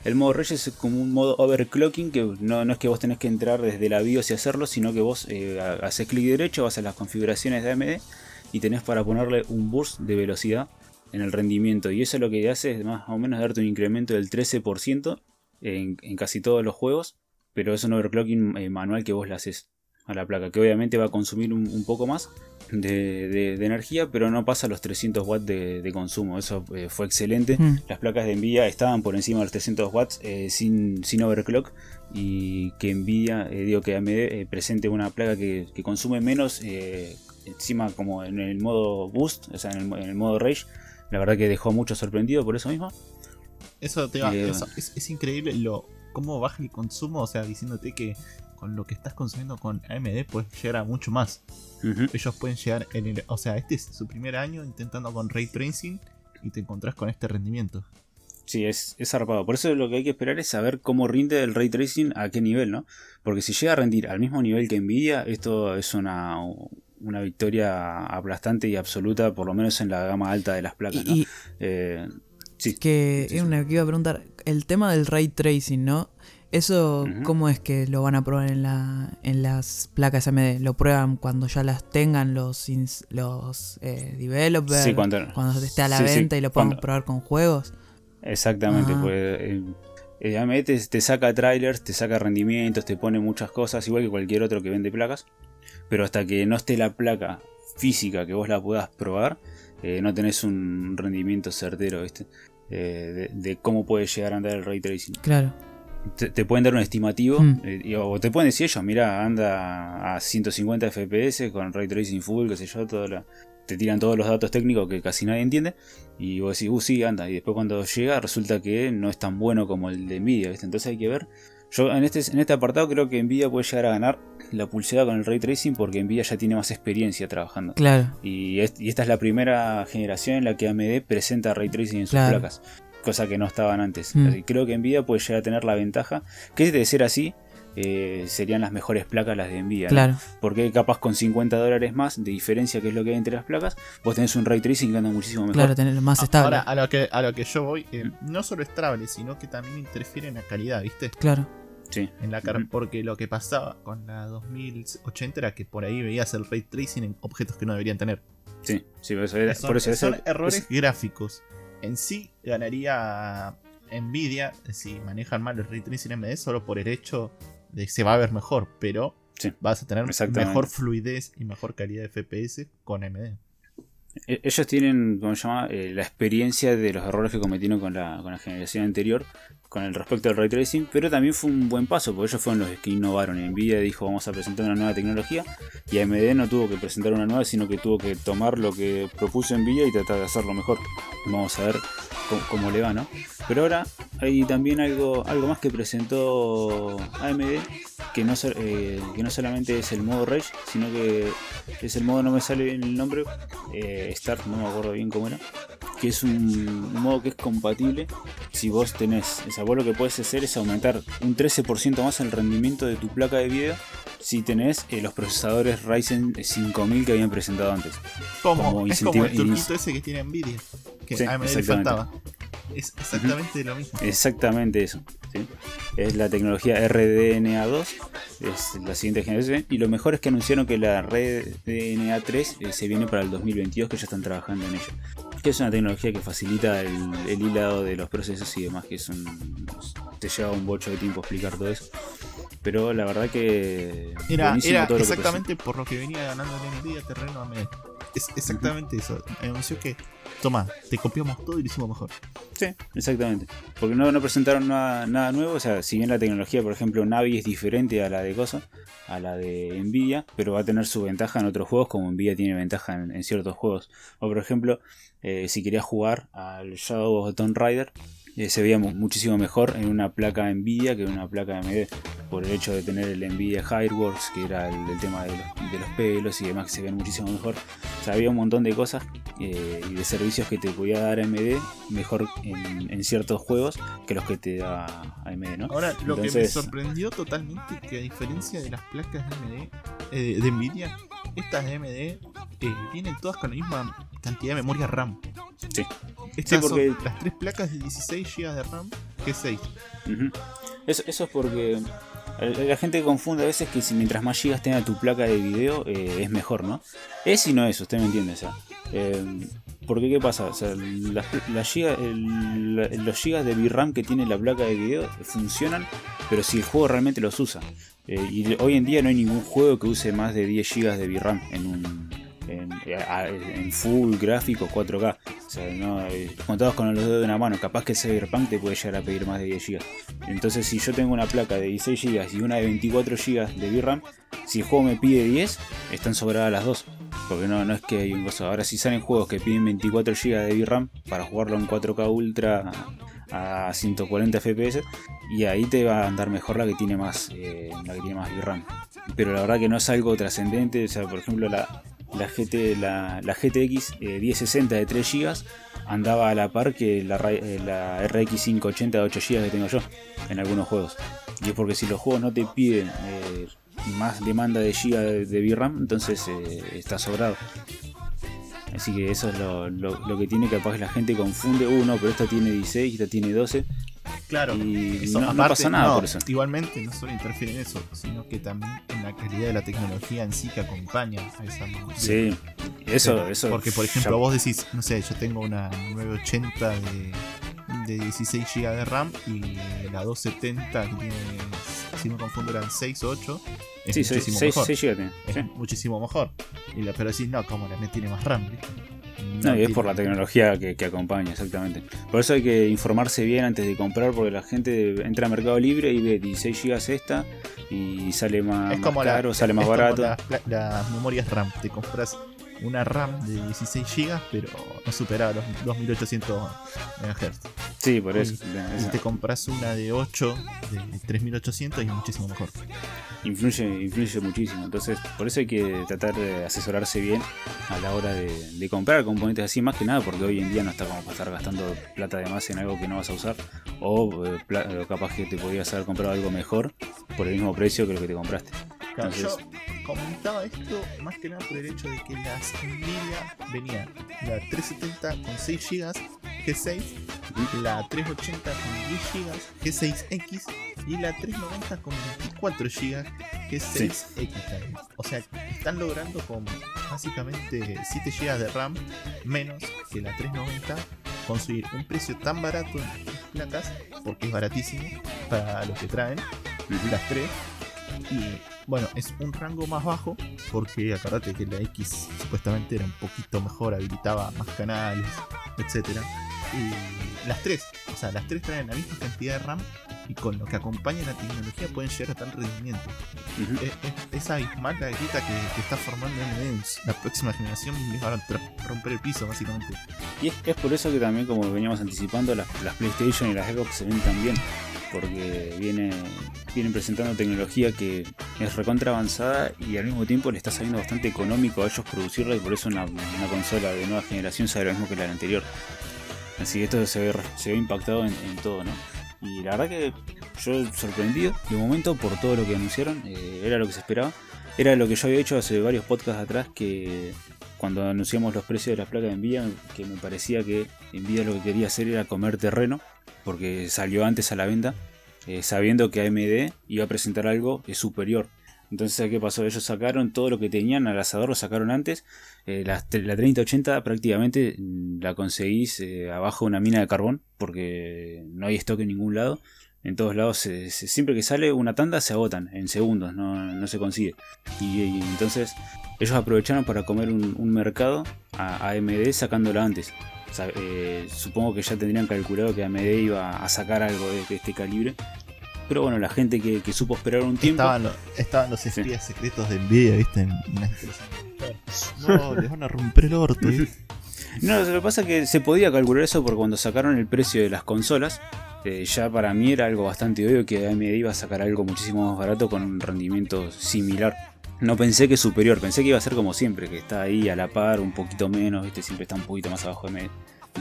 El modo Rage es como un modo overclocking, que no, no es que vos tenés que entrar desde la BIOS y hacerlo, sino que vos eh, haces clic derecho, vas a las configuraciones de AMD y tenés para ponerle un burst de velocidad en el rendimiento. Y eso lo que hace es más o menos darte un incremento del 13% en, en casi todos los juegos, pero es un overclocking eh, manual que vos le haces a la placa, que obviamente va a consumir un, un poco más de, de- de energía, pero no pasa los 300 watts de, de consumo. Eso eh, fue excelente. Mm. Las placas de Nvidia estaban por encima de los 300 watts eh, sin, sin overclock y que Nvidia, eh, digo que AMD eh, presente una placa que, que consume menos, eh, encima como en el modo boost, o sea, en el, mo- en el modo rage, la verdad que dejó mucho sorprendido por eso mismo. Eso te va, Eh, eso- es, es increíble lo cómo baja el consumo, o sea, diciéndote que con lo que estás consumiendo con AMD puedes llegar a mucho más. Ellos pueden llegar en el, o sea, este es su primer año intentando con ray tracing y te encontrás con este rendimiento. Sí, es, es zarpado. Por eso lo que hay que esperar es saber cómo rinde el ray tracing a qué nivel, ¿no? Porque si llega a rendir al mismo nivel que Nvidia, esto es una, una victoria aplastante y absoluta, por lo menos en la gama alta de las placas, ¿no? Y- Eh, sí. Que Sí, es sí. una que iba a preguntar, el tema del ray tracing, ¿no? Eso. ¿cómo es que lo van a probar en, la, en las placas AMD? ¿Lo prueban cuando ya las tengan los, los eh, developers? Sí, cuando- esté a la sí, sí, venta y lo puedan cuando- probar con juegos. Exactamente, Ah. pues eh, eh, AMD te, te saca trailers, te saca rendimientos, te pone muchas cosas, igual que cualquier otro que vende placas. Pero hasta que no esté la placa física que vos la puedas probar, eh, no tenés un rendimiento certero, ¿viste? Eh, de, de cómo puede llegar a andar el ray tracing. Claro. Te, te pueden dar un estimativo, Mm. eh, o te pueden decir ellos, mira, anda a 150 FPS con ray tracing full, qué sé yo, todo la- te tiran todos los datos técnicos que casi nadie entiende, y vos decís, uh, sí, anda, y después cuando llega resulta que no es tan bueno como el de Nvidia, ¿viste? Entonces hay que ver. Yo en este, en este apartado creo que Nvidia puede llegar a ganar la pulsada con el ray tracing porque Nvidia ya tiene más experiencia trabajando. Claro. Y, es- y esta es la primera generación en la que AMD presenta ray tracing en sus Claro. placas, cosa que no estaban antes. Mm. Así creo que Nvidia puede llegar a tener la ventaja, que de ser así, eh, serían las mejores placas las de Nvidia. ¿no? Claro. Porque capaz con 50 dólares más de diferencia, que es lo que hay entre las placas, vos tenés un ray tracing que anda muchísimo mejor. Claro, tenerlo más A- estable. Ahora, a lo que, a lo que yo voy, eh, no solo es trable, sino que también interfiere en la calidad, ¿viste? Claro. Sí. En la car- Ujú. Porque lo que pasaba con la 2080 era que por ahí veías el ray tracing en objetos que no deberían tener. Sí, sí, por eso, era- Son, por eso son errores es- gráficos. En sí ganaría Nvidia si manejan mal el ray tracing AMD solo por el hecho de que se va a ver mejor, pero Sí, vas a tener mejor fluidez y mejor calidad de FPS con AMD. E- Ellos tienen, ¿cómo se llama? Eh, la experiencia de los errores que cometieron con la, con la generación anterior, con el respecto al ray tracing, pero también fue un buen paso, porque ellos fueron los que innovaron. Nvidia dijo, vamos a presentar una nueva tecnología, y AMD no tuvo que presentar una nueva, sino que tuvo que tomar lo que propuso Nvidia y tratar de hacerlo mejor. Vamos a ver cómo, cómo le va, ¿no? Pero ahora hay también algo, algo más que presentó AMD, que no, eh, que no solamente es el modo Rage, sino que es el modo, no me sale el nombre, eh, Start, no me acuerdo bien cómo era, que es un, modo que es compatible si vos tenés, o sea, vos lo que puedes hacer es aumentar un 13% más el rendimiento de tu placa de video si tenés eh, los procesadores Ryzen 5000 que habían presentado antes. Como, Como es como el turquito ese que tiene Nvidia, que Sí, a exactamente. faltaba. Es exactamente lo mismo. Exactamente eso. ¿sí? Es la tecnología RDNA2, es la siguiente generación. Y lo mejor es que anunciaron que la RDNA3 eh, se viene para el 2022, que ya están trabajando en ella. Que es una tecnología que facilita el, el hilado de los procesos y demás, que es un, te lleva un bocho de tiempo explicar todo eso. Pero la verdad que Era, era exactamente por lo que venía ganando el Nvidia terreno AMD. Es exactamente eso. Anunció que, toma, te copiamos todo y lo hicimos mejor. Sí, exactamente. Porque no, no presentaron nada, nada nuevo. O sea, si bien la tecnología, por ejemplo, Navi es diferente a la de Cosa, a la de Nvidia, pero va a tener su ventaja en otros juegos, como Nvidia tiene ventaja en, en ciertos juegos. O por ejemplo, eh, si querías jugar al Shadow of the Tomb Raider, eh, se veía mu- muchísimo mejor en una placa Nvidia que en una placa AMD. Por el hecho de tener el Nvidia Hireworks, que era el, el tema de los, de los pelos y demás, que se veían muchísimo mejor. O sea, había un montón de cosas eh, y de servicios que te podía dar AMD mejor en, en ciertos juegos que los que te da AMD, ¿no? Ahora, lo que me sorprendió totalmente que a diferencia de las placas de AMD, eh, de Nvidia, estas AMD eh, vienen todas con la misma cantidad de memoria RAM. Sí. Estas Sí, porque- son las tres placas de 16 GB de RAM, que 6. Ujú. eso, eso es porque la la gente confunde a veces que si mientras más gigas tenga tu placa de video eh, es mejor, ¿no? Es y no es, usted me entiende, o sea. eh, porque qué pasa, o sea, las giga- el- la- los gigas de VRAM que tiene la placa de video funcionan, pero si el juego realmente los usa. Eh, y hoy en día no hay ningún juego que use más de 10 gigas de VRAM en un en, full gráfico 4K. O sea, no, eh, contados con los dedos de una mano, capaz que Cyberpunk te puede llegar a pedir más de 10 GB. Entonces, si yo tengo una placa de 16 GB y una de 24 GB de VRAM, si el juego me pide 10, están sobradas las dos. Porque no, no es que hay un gozo. Ahora, si salen juegos que piden 24 GB de VRAM para jugarlo en 4K Ultra a 140 FPS, y ahí te va a andar mejor la que tiene más, eh, la que tiene más VRAM. Pero la verdad que no es algo trascendente. O sea, por ejemplo, la, la, GT, la, la GTX eh, 1060 de 3 GB andaba a la par que la, eh, la RX 580 de 8 GB que tengo yo en algunos juegos. Y es porque si los juegos no te piden eh, más demanda de GB de, VRAM, entonces eh, está sobrado. Así que eso es lo, lo- lo que tiene, capaz la gente confunde, uh, no, pero esta tiene 16 y esta tiene 12. Claro. Y Eso, no, no aparte, pasa nada no, por eso. Igualmente no solo interfiere en eso, sino que también en la calidad de la tecnología en sí que acompaña a esa modalidad. Sí, eso, eso. Porque, por ya- ejemplo, vos decís, no sé, yo tengo una 980 de, de 16 GB de RAM y la 270 que tiene, si no confundo, eran 6 o 8. Es Sí, muchísimo 6 mejor. GB tiene. Es sí. muchísimo mejor. Y la, pero decís, no, como la mía tiene más RAM, ¿viste? No, y es por la tecnología que, que acompaña, exactamente. Por eso hay que informarse bien antes de comprar, porque la gente entra a Mercado Libre y ve 16 GB esta y sale más, Es más como, la- caro, sale más es como barato. las, memorias RAM. Te compras una RAM de 16 GB, pero no supera los 2800 MHz. Sí, por eso. Y te compras una de 8 de 3800 y es muchísimo mejor. influye, influye muchísimo. Entonces, por eso hay que tratar de asesorarse bien a la hora de, de comprar componentes así, más que nada, porque hoy en día no está como para estar gastando plata de más en algo que no vas a usar, o eh, capaz que te podrías haber comprado algo mejor por el mismo precio que lo que te compraste. Claro, yo comentaba esto más que nada por el hecho de que las Nvidia venía la 370 con 6 GB G6, la 380 con 10 GB G6X y la 390 con 24 GB G6X también. O sea, están logrando con básicamente 7 GB de RAM menos que la 390 conseguir un precio tan barato en las placas, porque es baratísimo para lo que traen las tres. Y bueno, es un rango más bajo porque acordate que la X supuestamente era un poquito mejor, habilitaba más canales, etcétera. Y las tres, o sea, las tres traen la misma cantidad de RAM y con lo que acompaña la tecnología pueden llegar a tal rendimiento. Ujú. Es, es- es abismal la grita que, que está formando AMD. La próxima generación les va a romper el piso, básicamente. Y es, es por eso que también, como veníamos anticipando, las, las PlayStation y las Xbox se ven tan bien. Porque viene, vienen presentando tecnología que es recontra avanzada y al mismo tiempo le está saliendo bastante económico a ellos producirla y por eso una, una consola de nueva generación sale lo mismo que la anterior. Así que esto se ve, se ve impactado en, en todo, ¿no? Y la verdad que yo sorprendido de momento por todo lo que anunciaron, eh, era lo que se esperaba. Era lo que yo había hecho hace varios podcasts atrás que cuando anunciamos los precios de las placas de Nvidia, que me parecía que Nvidia lo que quería hacer era comer terreno, porque salió antes a la venta, eh, sabiendo que AMD iba a presentar algo eh, superior. Entonces, ¿qué pasó? Ellos sacaron todo lo que tenían al asador, lo sacaron antes. Eh, la, la 3080 prácticamente mm, la conseguís abajo de una mina de carbón, porque no hay stock en ningún lado. En todos lados, se- siempre que sale una tanda se agotan en segundos, no, se consigue. Y, y entonces ellos aprovecharon para comer un, un mercado a AMD sacándola antes. O sea, eh, supongo que ya tendrían calculado que AMD iba a sacar algo de, de este calibre. Pero bueno, la gente que, que supo esperar un tiempo. Estaban, lo- estaban los espías secretos de Nvidia, ¿viste? No, les van a romper el orto, ¿viste? No, lo que pasa es que se podía calcular eso porque cuando sacaron el precio de las consolas, eh, ya para mí era algo bastante obvio que AMD iba a sacar algo muchísimo más barato con un rendimiento similar. No pensé que superior, pensé que iba a ser como siempre, que está ahí a la par, un poquito menos, ¿viste? siempre está un poquito más abajo de,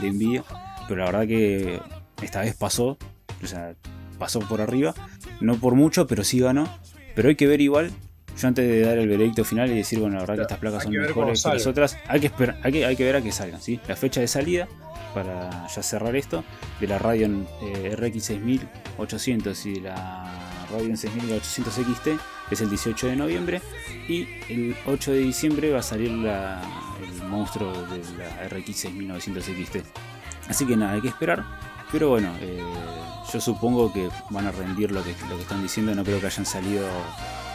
de Nvidia. Pero la verdad que esta vez pasó, o sea, pasó por arriba, no por mucho, pero sí ganó. Pero hay que ver igual, yo antes de dar el veredicto final y decir, bueno, la verdad que estas placas son que mejores que las otras, hay que, esperar, hay, que, hay que ver a que salgan, ¿sí? La fecha de salida, para ya cerrar esto, de la Radeon eh, RX 6800 y de la Radeon 6800 XT es el 18 de noviembre y el 8 de diciembre va a salir la- el monstruo de la RX 6900 XT. Así que nada, hay que esperar. Pero bueno, eh, yo supongo que van a rendir lo que, lo que están diciendo. No creo que hayan salido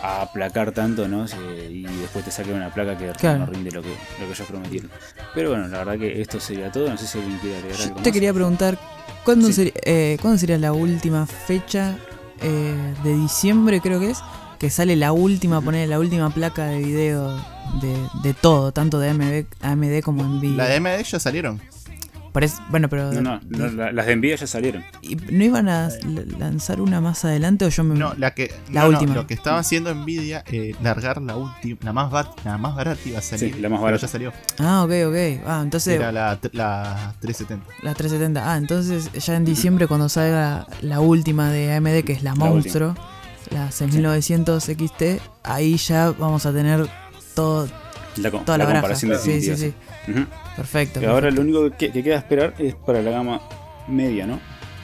a aplacar tanto, ¿no? Eh, y después te saquen una placa que Claro. no rinde lo que, lo que ellos prometieron. Pero bueno, la verdad que esto sería todo. No sé si alguien quiere agregar Yo algo te más. quería preguntar, ¿cuándo, Sí. sería, eh, ¿cuándo sería la última fecha eh, de diciembre, creo que es? Que sale la última, poner la última placa de video de, de todo, tanto de AMD, AMD como Nvidia. La de AMD ya salieron. Por eso- bueno, pero. No, no, no, la- las de Nvidia ya salieron. ¿y ¿No iban a lanzar una más adelante o yo me.? No, la que. La no, no, última. lo que estaba haciendo Nvidia, eh, largar la última, la más, bat- la más barata iba a salir. Sí, la más pero barata. ya salió. Ah, ok, ok. Ah, entonces. Era la, la 370. La 370. Ah, entonces ya en diciembre cuando salga la última de AMD, que es la La Monstruo, la 6900 XT, ahí ya vamos a tener todo, La, toda la, comparación Sí, sí, definitiva. sí. Perfecto. Y ahora perfecto. lo único que, que queda esperar es para la gama media, ¿no?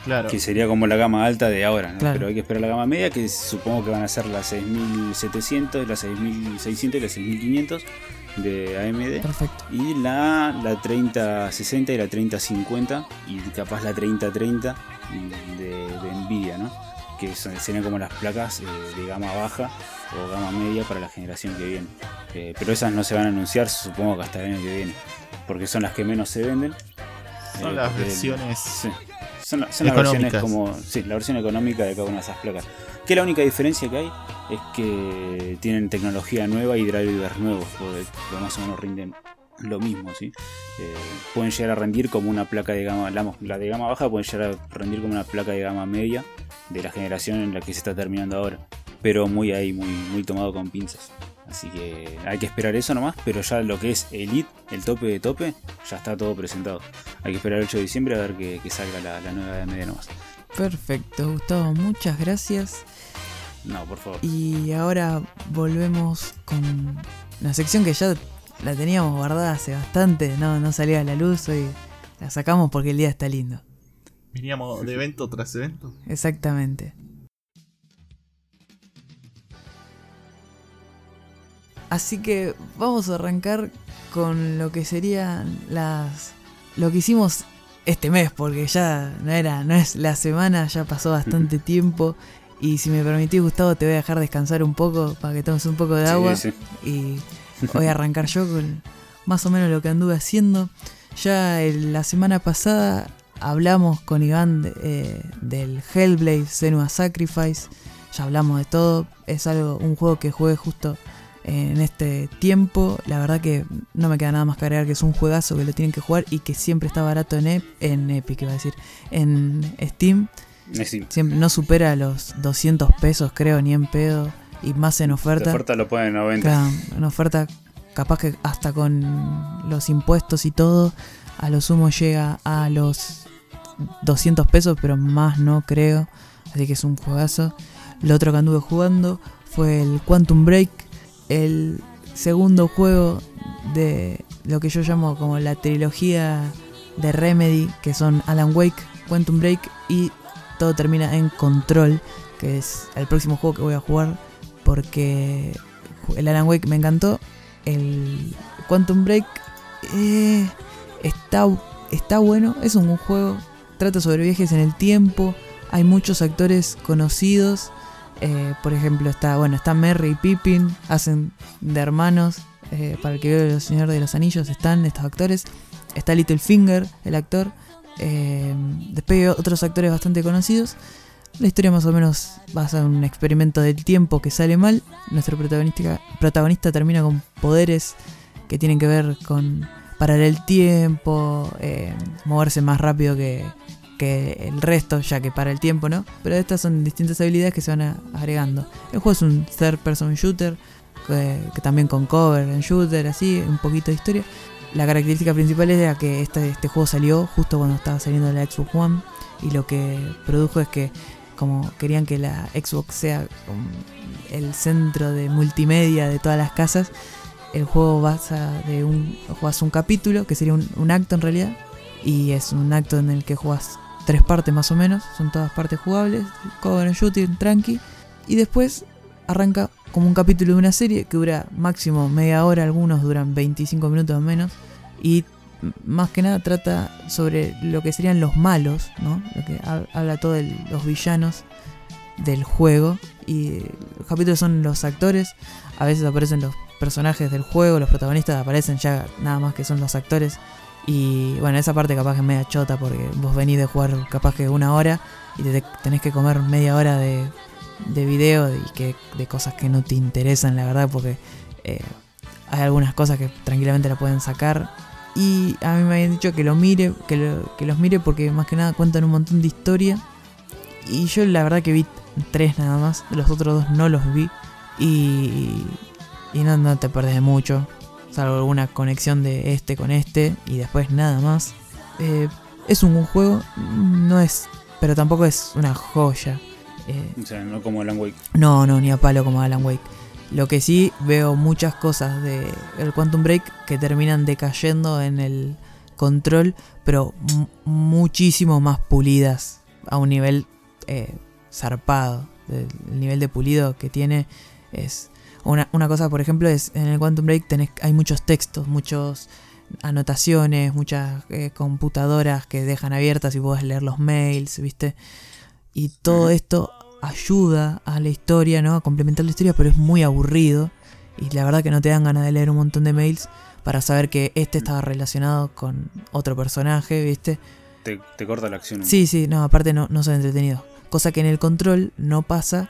Claro. Que sería como la gama alta de ahora, ¿no? Claro. Pero hay que esperar la gama media, que supongo que van a ser la 6700, la 6600 y la 6500 de AMD. Perfecto. Y la, la 3060 y la 3050 y capaz la 3030 de, de Nvidia, ¿no? Que son- serían como las placas eh, de gama baja o gama media para la generación que viene. Eh, pero esas no se van a anunciar, supongo que hasta el año que viene, porque son las que menos se venden. Son Eh, las porque- versiones. Sí. Son, la- son las versiones como. Sí, la versión económica de cada una de esas placas. Que la única diferencia que hay es que tienen tecnología nueva y drivers nuevos, porque más o menos rinden lo mismo, ¿sí? Eh, pueden llegar a rendir como una placa de gama. La, la de gama baja pueden llegar a rendir como una placa de gama media de la generación en la que se está terminando ahora. Pero muy ahí, muy, muy tomado con pinzas. Así que hay que esperar eso nomás, pero ya lo que es Elite, el tope de tope, ya está todo presentado. Hay que esperar el 8 de diciembre a ver que, que salga la, la nueva de media nomás. Perfecto, Gustavo, muchas gracias. No, por favor. Y ahora volvemos con la sección que ya la teníamos guardada hace bastante, no, no salía a la luz, hoy la sacamos porque el día está lindo. Veníamos de evento tras evento. Exactamente. Así que vamos a arrancar con lo que serían las lo que hicimos este mes porque ya no era no es la semana, ya pasó bastante tiempo y si me permitís Gustavo te voy a dejar descansar un poco para que tomes un poco de Sí, agua sí. y voy a arrancar yo con más o menos lo que anduve haciendo. Ya el- la semana pasada hablamos con Iván de- eh, del Hellblade Senua Sacrifice. Ya hablamos de todo. Es algo, un juego que jugué justo en este tiempo. La verdad que no me queda nada más que agregar que es un juegazo que lo tienen que jugar y que siempre está barato en, Ep- en Epic, iba a decir, en Steam. Siempre, no supera los 200 pesos, creo, ni en pedo. Y más en La oferta. oferta lo ponen en 90. Claro, una oferta capaz que hasta con los impuestos y todo, a lo sumo llega a los 200 pesos, pero más no creo. Así que es un juegazo. Lo otro que anduve jugando fue el Quantum Break, el segundo juego de lo que yo llamo como la trilogía de Remedy, que son Alan Wake, Quantum Break y todo termina en Control, que es el próximo juego que voy a jugar porque el Alan Wake me encantó, el Quantum Break eh, está, está bueno, es un buen juego, trata sobre viajes en el tiempo, hay muchos actores conocidos, eh, por ejemplo está, bueno, está Merry y Pippin, hacen de hermanos, eh, para el que veo El Señor de los Anillos están estos actores, está Littlefinger, el actor, eh, después hay otros actores bastante conocidos. La historia más o menos basa en un experimento del tiempo que sale mal. Nuestro protagonista, protagonista termina con poderes que tienen que ver con parar el tiempo, eh, moverse más rápido que, que el resto, ya que para el tiempo, ¿no? Pero estas son distintas habilidades que se van agregando. El juego es un third person shooter, que, también con cover en shooter, así, un poquito de historia. La característica principal era que este, este juego salió justo cuando estaba saliendo la Xbox One y lo que produjo es que como querían que la Xbox sea el centro de multimedia de todas las casas, el juego basa de un juegas un capítulo que sería un acto en realidad y es un acto en el que juegas tres partes más o menos, son todas partes jugables, cover and shooting, tranqui y después arranca como un capítulo de una serie que dura máximo media hora, algunos duran 25 minutos o menos y más que nada trata sobre lo que serían los malos, ¿no? Lo que ha- habla todo de los villanos del juego y los capítulos son los actores, a veces aparecen los personajes del juego, los protagonistas aparecen ya nada más que son los actores y bueno, esa parte capaz que es media chota porque vos venís de jugar capaz que una hora y te tenés que comer media hora de, de video y que, de cosas que no te interesan la verdad porque eh, hay algunas cosas que tranquilamente la pueden sacar Y a mí me habían dicho que lo mire, que, lo- que los mire porque más que nada cuentan un montón de historia. Y yo la verdad que vi tres nada más, los otros dos no los vi. Y, y no, no te perdés de mucho, salvo alguna conexión de este con este y después nada más. Eh, es un buen juego, no es, pero tampoco es una joya. Eh, O sea, no como Alan Wake. no, no, ni a palo como Alan Wake. Lo que sí veo muchas cosas de el Quantum Break que terminan decayendo en el control, pero mu- muchísimo más pulidas a un nivel eh, zarpado. El nivel de pulido que tiene es una, una cosa, por ejemplo, es en el Quantum Break tenés, hay muchos textos, muchos anotaciones, muchas eh, computadoras que dejan abiertas y podés leer los mails, ¿viste? Y todo esto ayuda a la historia, ¿no? A complementar la historia, pero es muy aburrido. Y la verdad que no te dan ganas de leer un montón de mails para saber que este estaba relacionado con otro personaje, ¿viste? Te, te corta la acción. Sí, sí, no, aparte no, no son entretenidos. Cosa que en el control no pasa,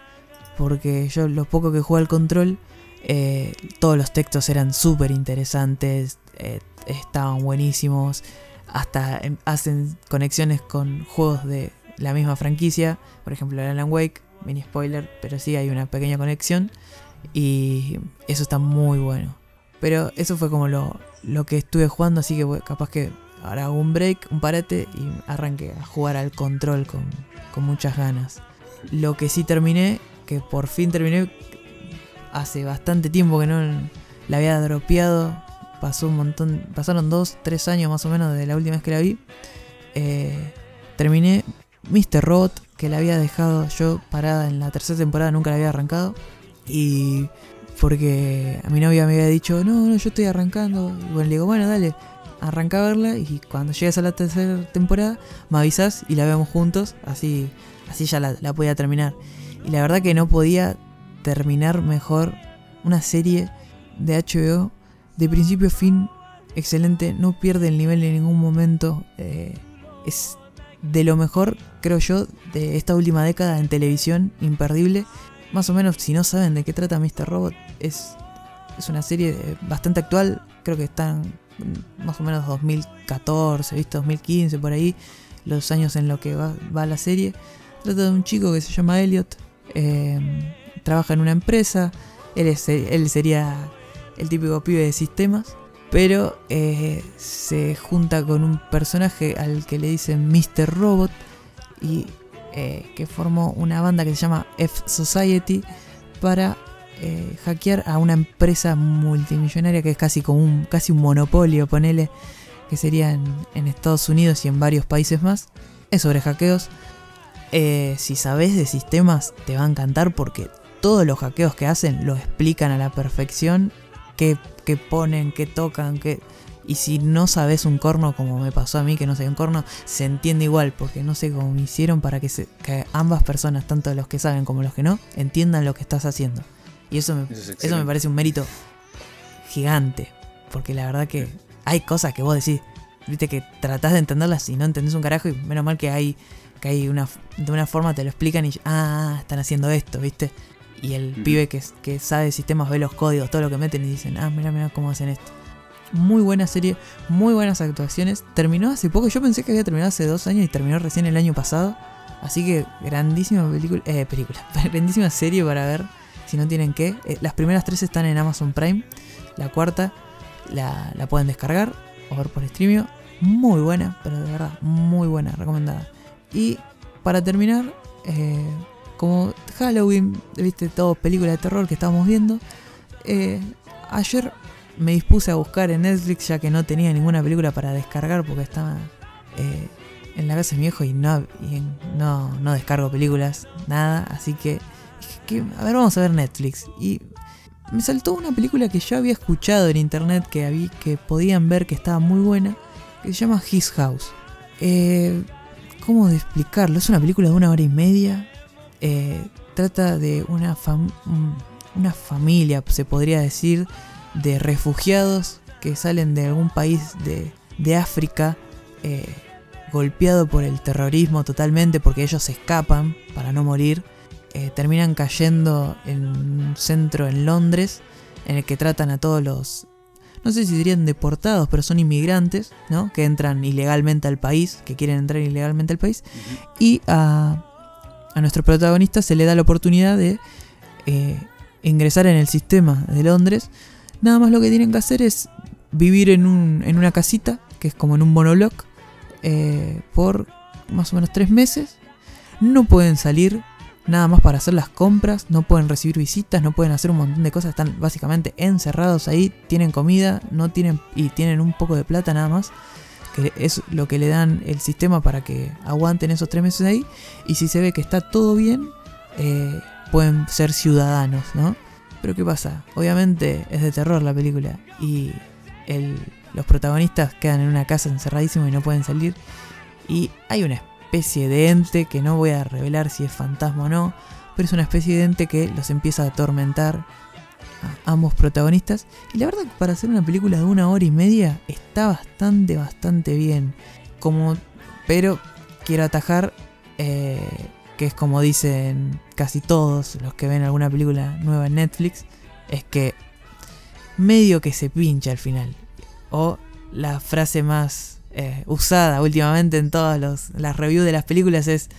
porque yo lo poco que jugué al control, eh, todos los textos eran súper interesantes, eh, estaban buenísimos, hasta em, hacen conexiones con juegos de la misma franquicia, por ejemplo Alan Wake, mini spoiler, pero sí hay una pequeña conexión y eso está muy bueno. Pero eso fue como lo, lo que estuve jugando, así que capaz que ahora hago un break, un parate y arranque a jugar al control con, con muchas ganas. Lo que sí terminé, que por fin terminé, hace bastante tiempo que no la había dropeado, pasó un montón, pasaron dos, tres años más o menos desde la última vez que la vi. Eh, terminé Mr. Robot, que la había dejado yo parada en la tercera temporada, nunca la había arrancado. Y porque a mi novia me había dicho, no, no, yo estoy arrancando. Y bueno, le digo, bueno, dale, arranca a verla y cuando llegues a la tercera temporada me avisas y la vemos juntos, así, así ya la, la podía terminar. Y la verdad que no podía terminar mejor una serie de HBO de principio a fin, excelente, no pierde el nivel en ningún momento, eh, es de lo mejor, creo yo, de esta última década en televisión, imperdible. Más o menos, si no saben de qué trata Mr. Robot, es, es una serie eh, bastante actual, creo que están más o menos 2014, ¿viste? 2015, por ahí, los años en los que va, va la serie. Trata de un chico que se llama Elliot, eh, trabaja en una empresa, él, es, él sería el típico pibe de sistemas, pero eh, se junta con un personaje al que le dicen Mr. Robot y eh, que formó una banda que se llama F Society para eh, hackear a una empresa multimillonaria que es casi como un, casi un monopolio, ponele, que sería en, en Estados Unidos y en varios países más. Es sobre hackeos. Eh, si sabes de sistemas, te va a encantar porque todos los hackeos que hacen lo explican a la perfección. Qué, qué ponen, qué tocan, qué. Y si no sabes un corno, como me pasó a mí, que no sé un corno, se entiende igual, porque no sé cómo me hicieron para que, se, que ambas personas, tanto los que saben como los que no, entiendan lo que estás haciendo. Y eso me, Eso es eso me parece un mérito gigante, porque la verdad que hay cosas que vos decís, viste que tratás de entenderlas y no entendés un carajo, y menos mal que hay, que hay una, de una forma te lo explican y ah, están haciendo esto, viste. Y el Ujú. pibe que, que sabe sistemas ve los códigos, todo lo que meten y dicen, ah, mira, mira cómo hacen esto. Muy buena serie, muy buenas actuaciones. Terminó hace poco, yo pensé que había terminado hace dos años y terminó recién el año pasado. Así que grandísima película, eh, película, grandísima serie para ver si no tienen que. Eh, las primeras tres están en Amazon Prime, la cuarta la, la pueden descargar o ver por streaming. Muy buena, pero de verdad, muy buena, recomendada. Y para terminar, eh, como Halloween, viste, todo película de terror que estábamos viendo, eh, ayer me dispuse a buscar en Netflix ya que no tenía ninguna película para descargar porque estaba eh, en la casa de mi viejo y no, no, descargo películas, nada, así que que, a ver, vamos a ver Netflix. Y me saltó una película que yo había escuchado en internet que, había, que podían ver que estaba muy buena, que se llama His House. ¿Cómo de explicarlo? Es una película de una hora y media. eh, trata de una, una familia, se podría decir, de refugiados que salen de algún país de, de África, eh, golpeado por el terrorismo totalmente porque ellos se escapan para no morir. eh, terminan cayendo en un centro en Londres en el que tratan a todos los, no sé si dirían deportados, pero son inmigrantes, ¿no? Que entran ilegalmente al país, que quieren entrar ilegalmente al país. Y a, a nuestro protagonista se le da la oportunidad de eh, ingresar en el sistema de Londres. Nada más lo que tienen que hacer es vivir en, un, en una casita, que es como en un monobloc, eh, por más o menos tres meses. No pueden salir nada más para hacer las compras, no pueden recibir visitas, no pueden hacer un montón de cosas, están básicamente encerrados ahí, tienen comida, no tienen y tienen un poco de plata nada más, que es lo que le dan el sistema para que aguanten esos tres meses ahí, y si se ve que está todo bien, eh, pueden ser ciudadanos, ¿no? Pero ¿qué pasa? Obviamente es de terror la película y el, los protagonistas quedan en una casa encerradísimos y no pueden salir, y hay una especie de ente que no voy a revelar si es fantasma o no, pero es una especie de ente que los empieza a atormentar a ambos protagonistas. Y la verdad que para hacer una película de una hora y media está bastante, bastante bien. Como, pero quiero atajar eh, que es como dicen casi todos los que ven alguna película nueva en Netflix, es que medio que se pincha al final. O la frase más eh, usada últimamente en todas las reviews de las películas es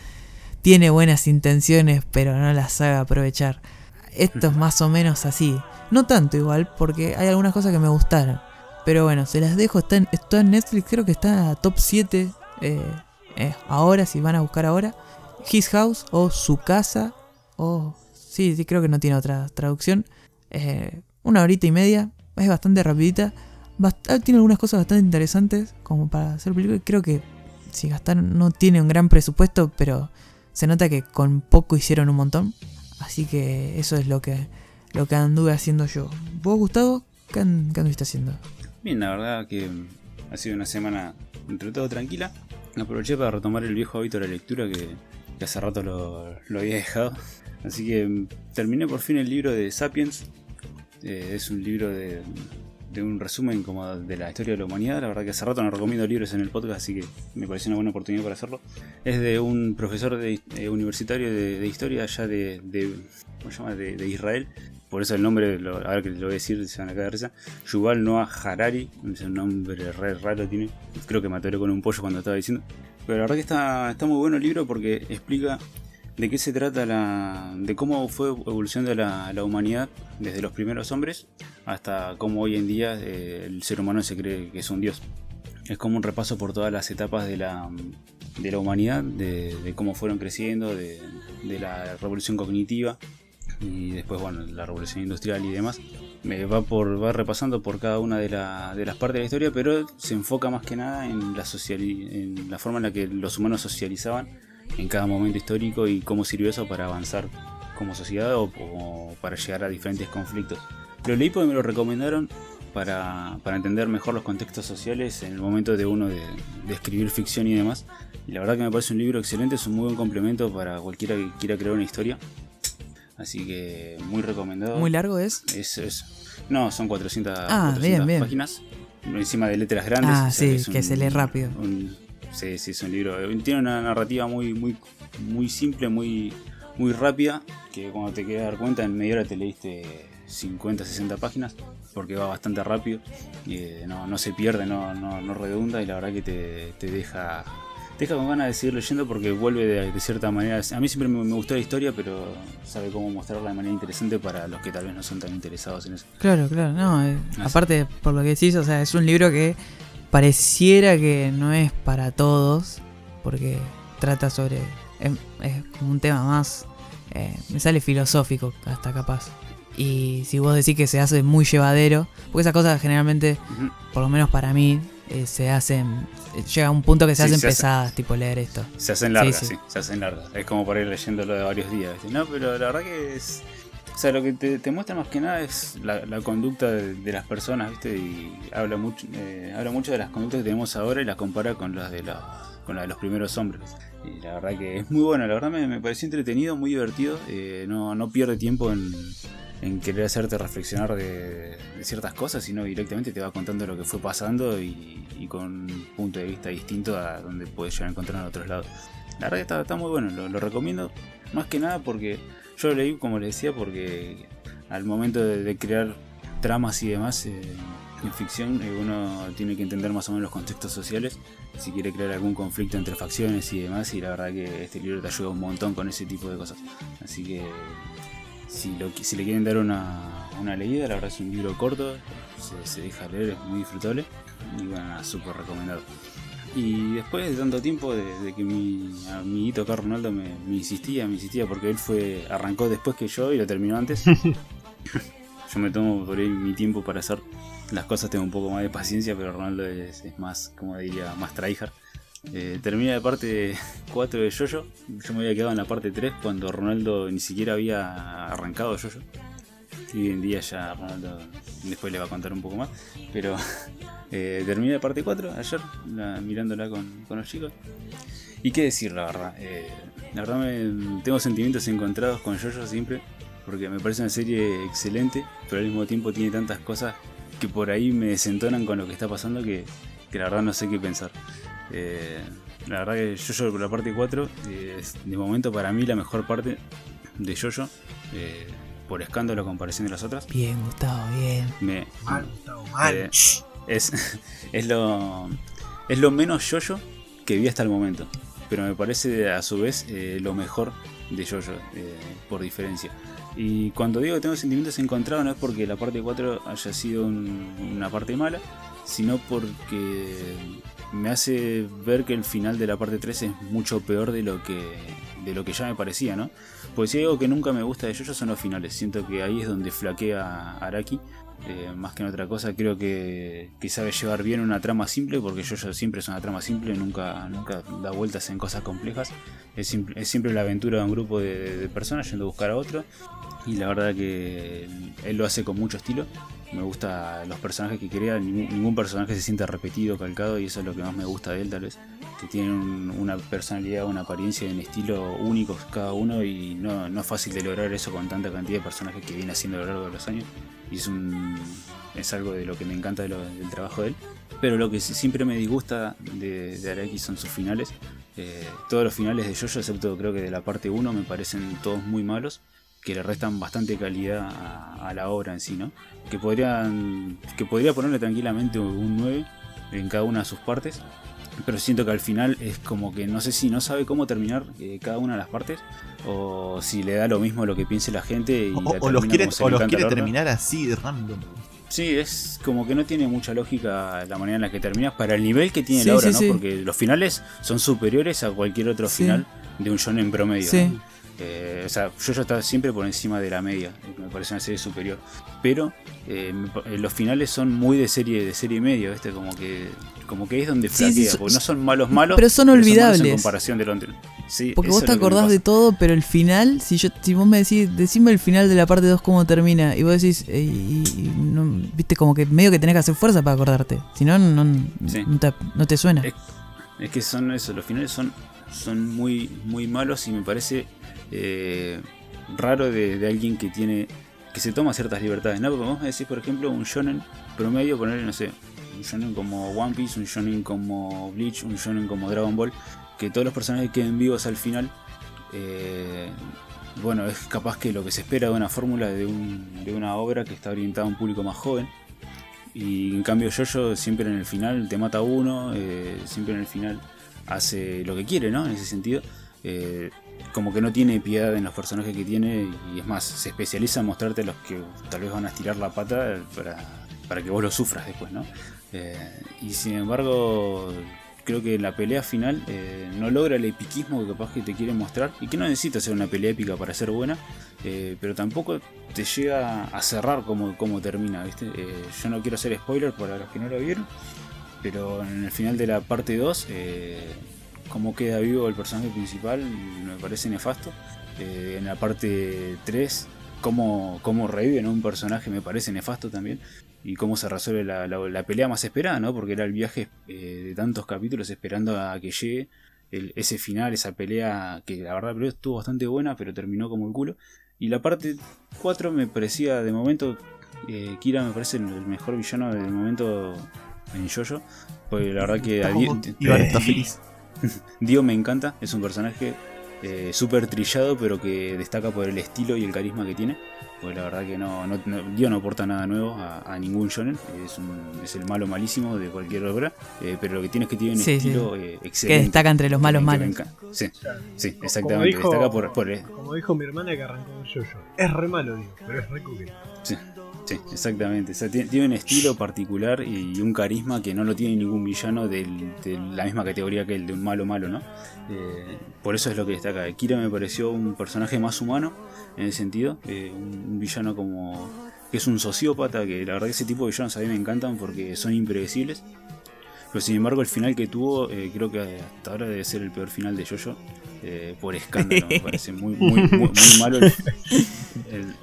tiene buenas intenciones pero no las sabe aprovechar. Esto es más o menos así. No tanto igual, porque hay algunas cosas que me gustaron. Pero bueno, se las dejo. Está en, está en Netflix, creo que está top 7 eh, eh, ahora, si van a buscar ahora. His House o Su Casa. O... Sí, sí, creo que no tiene otra traducción. una horita y media. Es bastante rapidita. Ah, tiene algunas cosas bastante interesantes como para hacer película. Creo que si gastaron, no tiene un gran presupuesto, pero se nota que con poco hicieron un montón. Así que eso es lo que, lo que anduve haciendo yo. ¿Vos, Gustavo? ¿Qué, anduviste haciendo? Bien, la verdad que ha sido una semana entre todo tranquila. Aproveché para retomar el viejo hábito de la lectura que, hace rato lo, había dejado. Así que terminé por fin el libro de Sapiens. Eh, es un libro de, de un resumen como de la historia de la humanidad. La verdad que hace rato no recomiendo libros en el podcast, así que me pareció una buena oportunidad para hacerlo. Es de un profesor de, eh, universitario de, historia allá de, ¿cómo se llama? de, Israel. Por eso el nombre, lo, ahora que lo voy a decir, se van a caer risa. Yuval Noah Harari, es un nombre re raro tiene. Creo que me atoré con un pollo cuando estaba diciendo. Pero la verdad que está, está muy bueno el libro porque explica de qué se trata la. de cómo fue evolucionando la, la humanidad desde los primeros hombres hasta cómo hoy en día eh, el ser humano se cree que es un dios. Es como un repaso por todas las etapas de la, de la humanidad, de, cómo fueron creciendo, de, la revolución cognitiva y después, bueno, la revolución industrial y demás. Me va, por, va repasando por cada una de, de las partes de la historia, pero se enfoca más que nada en la, social, en la forma en la que los humanos socializaban en cada momento histórico y cómo sirvió eso para avanzar como sociedad o, para llegar a diferentes conflictos. Lo leí porque me lo recomendaron para, entender mejor los contextos sociales en el momento de uno de, escribir ficción y demás. Y la verdad que me parece un libro excelente, es un muy buen complemento para cualquiera que quiera crear una historia. Así que muy recomendado. ¿Muy largo es? Es, no, son 400, ah, páginas. Encima de letras grandes. Ah, sí, que, se lee rápido. Sí, sí, es un libro. Eh, tiene una narrativa muy, muy, muy simple, muy, muy rápida. Que cuando te quedas dar cuenta, en media hora te leíste 50, 60 páginas. Porque va bastante rápido. Y, eh, no, se pierde, no, no, redunda. Y la verdad que te, te deja deja con ganas de seguir leyendo porque vuelve de, cierta manera. A mí siempre me, gustó la historia, pero sabe cómo mostrarla de manera interesante para los que tal vez no son tan interesados en eso. Claro, claro, no. Eh, aparte, por lo que decís, o sea, es un libro que pareciera que no es para todos, porque trata sobre. Es, como un tema más. Eh, me sale filosófico, hasta capaz. Y si vos decís que se hace muy llevadero, porque esas cosas generalmente, por lo menos para mí, eh, se hacen. Llega a un punto que se hacen pesadas, tipo leer esto. Se hacen largas, sí, se hacen largas. Es como por ir leyéndolo de varios días. No, pero la verdad que es o sea, lo que te, muestra más que nada es la, conducta de, las personas, ¿viste? Y habla mucho, eh, habla mucho de las conductas que tenemos ahora y las compara con las de, las de los primeros hombres. Y la verdad que es muy bueno, la verdad me, pareció entretenido, muy divertido. Eh, no, no pierde tiempo en, querer hacerte reflexionar de, ciertas cosas, sino directamente te va contando lo que fue pasando y, con un punto de vista distinto a donde puedes llegar a encontrar en otros lados. La verdad que está, muy bueno, lo recomiendo. Más que nada porque yo lo leí, como le decía, porque al momento de, crear tramas y demás, eh, en ficción eh, uno tiene que entender más o menos los contextos sociales. Si quiere crear algún conflicto entre facciones y demás y la verdad que este libro te ayuda un montón con ese tipo de cosas. Así que si, lo, si le quieren dar una, una leída la verdad es un libro corto se, deja leer es muy disfrutable y bueno súper recomendado y después de tanto tiempo de, de que mi amiguito acá Ronaldo me, me insistía, me insistía porque él fue arrancó después que yo y lo terminó antes. yo me tomo por ahí mi tiempo para hacer las cosas, tengo un poco más de paciencia, pero Ronaldo es, es más, como diría, más tryhard. Eh, termina la parte 4 de Jojo. Yo me había quedado en la parte 3 cuando Ronaldo ni siquiera había arrancado Jojo. Y hoy en día ya Ronaldo después le va a contar un poco más. Pero eh, terminé la parte 4 ayer, la- mirándola con, con los chicos. Y qué decir, la verdad. Eh, la verdad me, tengo sentimientos encontrados con Jojo siempre. Porque me parece una serie excelente, pero al mismo tiempo tiene tantas cosas que por ahí me desentonan con lo que está pasando que, la verdad no sé qué pensar. Eh, la verdad que Jojo la parte 4 eh, es de momento para mí la mejor parte de Jojo. Por escándalo a comparación de las otras. Bien, Gustavo, bien. Me, Mal, Gustavo, mal. Eh, es, es lo es lo menos Jojo que vi hasta el momento. Pero me parece a su vez eh, lo mejor de Jojo, eh, por diferencia. Y cuando digo que tengo sentimientos encontrados no es porque la parte 4 haya sido un- una parte mala, sino porque me hace ver que el final de la parte 3 es mucho peor de lo que de lo que ya me parecía, ¿no? Porque si hay algo que nunca me gusta de Jojo son los finales. Siento que ahí es donde flaquea Araki. Eh, más que en otra cosa, creo que, que sabe llevar bien una trama simple, porque Jojo siempre es una trama simple, nunca, nunca da vueltas en cosas complejas. Es, siempre la aventura de un grupo de, de personas yendo a buscar a otro. Y la verdad que él lo hace con mucho estilo. Me gusta los personajes que crea, ningún, ningún personaje se siente repetido, calcado, y eso es lo que más me gusta de él, tal vez. Tienen un- una personalidad, una apariencia y un estilo únicos cada uno, y no, es fácil de lograr eso con tanta cantidad de personajes que viene haciendo a lo largo de los años. Y es, algo de lo que me encanta del trabajo de él. Pero lo que siempre me disgusta de, de Araki son sus finales. Eh, todos los finales de Jojo, excepto creo que de la parte 1, me parecen todos muy malos que le restan bastante calidad a, a la obra en sí, ¿no? Que podrían que podría ponerle tranquilamente un 9 en cada una de sus partes, pero siento que al final es como que no sé si no sabe cómo terminar eh, cada una de las partes o si le da lo mismo lo que piense la gente y O, la o los termina quiere, como se o los quiere terminar así de random. Sí, es como que no tiene mucha lógica la manera en la que terminas para el nivel que tiene Sí, la obra, sí, ¿no? sí. Porque los finales son superiores a cualquier otro Sí. final de un shonen promedio. Sí. ¿no? Eh, o sea, yo ya estaba siempre por encima de la media, me parece una serie superior. Pero eh, los finales son muy de serie de serie media, ¿viste? Como que como que es donde Sí, sí, flaquea, son- porque no son malos malos, pero son malos olvidables. en comparación de lo anterior. Sí, Porque vos te acordás de todo, pero el final, si yo si vos me decís, decime el final de la parte 2 cómo termina, y vos decís, eh, y, y no- viste, como que medio que tenés que hacer fuerza para acordarte. Si no, no, Sí. no, te, no te suena. Es- Es que son eso, los finales son, son muy, muy malos y me parece eh, raro de, de alguien que tiene que se toma ciertas libertades. ¿no? Porque vos me decís, por ejemplo, un shonen promedio, ponerle, no sé, un shonen como One Piece, un shonen como Bleach, un shonen como Dragon Ball, que todos los personajes queden vivos al final. eh, bueno, es capaz que lo que se espera de una fórmula de, un- de una obra que está orientada a un público más joven. Y en cambio Jojo siempre en el final te mata uno, eh, siempre en el final hace lo que quiere, ¿no? En ese sentido. Eh, como que no tiene piedad en los personajes que tiene y es más, se especializa en mostrarte a los que tal vez van a estirar la pata para, para que vos lo sufras después, ¿no? Eh, y sin embargo, creo que la pelea final eh, no logra el epiquismo que capaz que te quiere mostrar y que no necesita ser una pelea épica para ser buena, eh, pero tampoco te llega a cerrar como, como termina, ¿viste? Yo no quiero hacer spoiler para los que no lo vieron, pero en el final de la parte 2, eh, cómo queda vivo el personaje principal me parece nefasto. En la parte 3, cómo, cómo reviven a un personaje me parece nefasto también. Y cómo se resuelve la, la- la pelea más esperada, ¿no? Porque era el viaje eh, de tantos capítulos esperando a que llegue el- ese final, esa pelea que la verdad pero estuvo bastante buena, pero terminó como el culo. Y la parte 4 me parecía, de momento, eh, Kira me parece el mejor villano de momento en Jojo. Porque la verdad que a Di- Iván está feliz. Dio me encanta, es un personaje eh, súper trillado, pero que destaca por el estilo y el carisma que tiene. Pues la verdad que no, no, no, Dio no aporta nada nuevo a, a ningún shonen. Es, un- es el malo malísimo de cualquier obra. eh, pero lo que tiene es que tiene un Sí, sí. estilo eh, Que excelente. destaca entre los malos que malos. Sí, sí, Como exactamente. dijo- Destaca por, por, eh, Como dijo mi hermana que arrancó con Jojo. Es re malo, digo, pero es re coqueto. Sí, sí, exactamente. Tiene, un estilo particular y un carisma que no lo tiene ningún villano de la misma categoría que el de un malo malo, ¿no? Eh, por eso es lo que destaca. Kira me pareció un personaje más humano en ese sentido. eh, un, villano como que es un sociópata, que la verdad que ese tipo de villanos a mí me encantan porque son impredecibles. Pero sin embargo el final que tuvo eh, creo que hasta ahora debe ser el peor final de Jojo. por escándalo, me parece muy, muy, muy, muy malo el-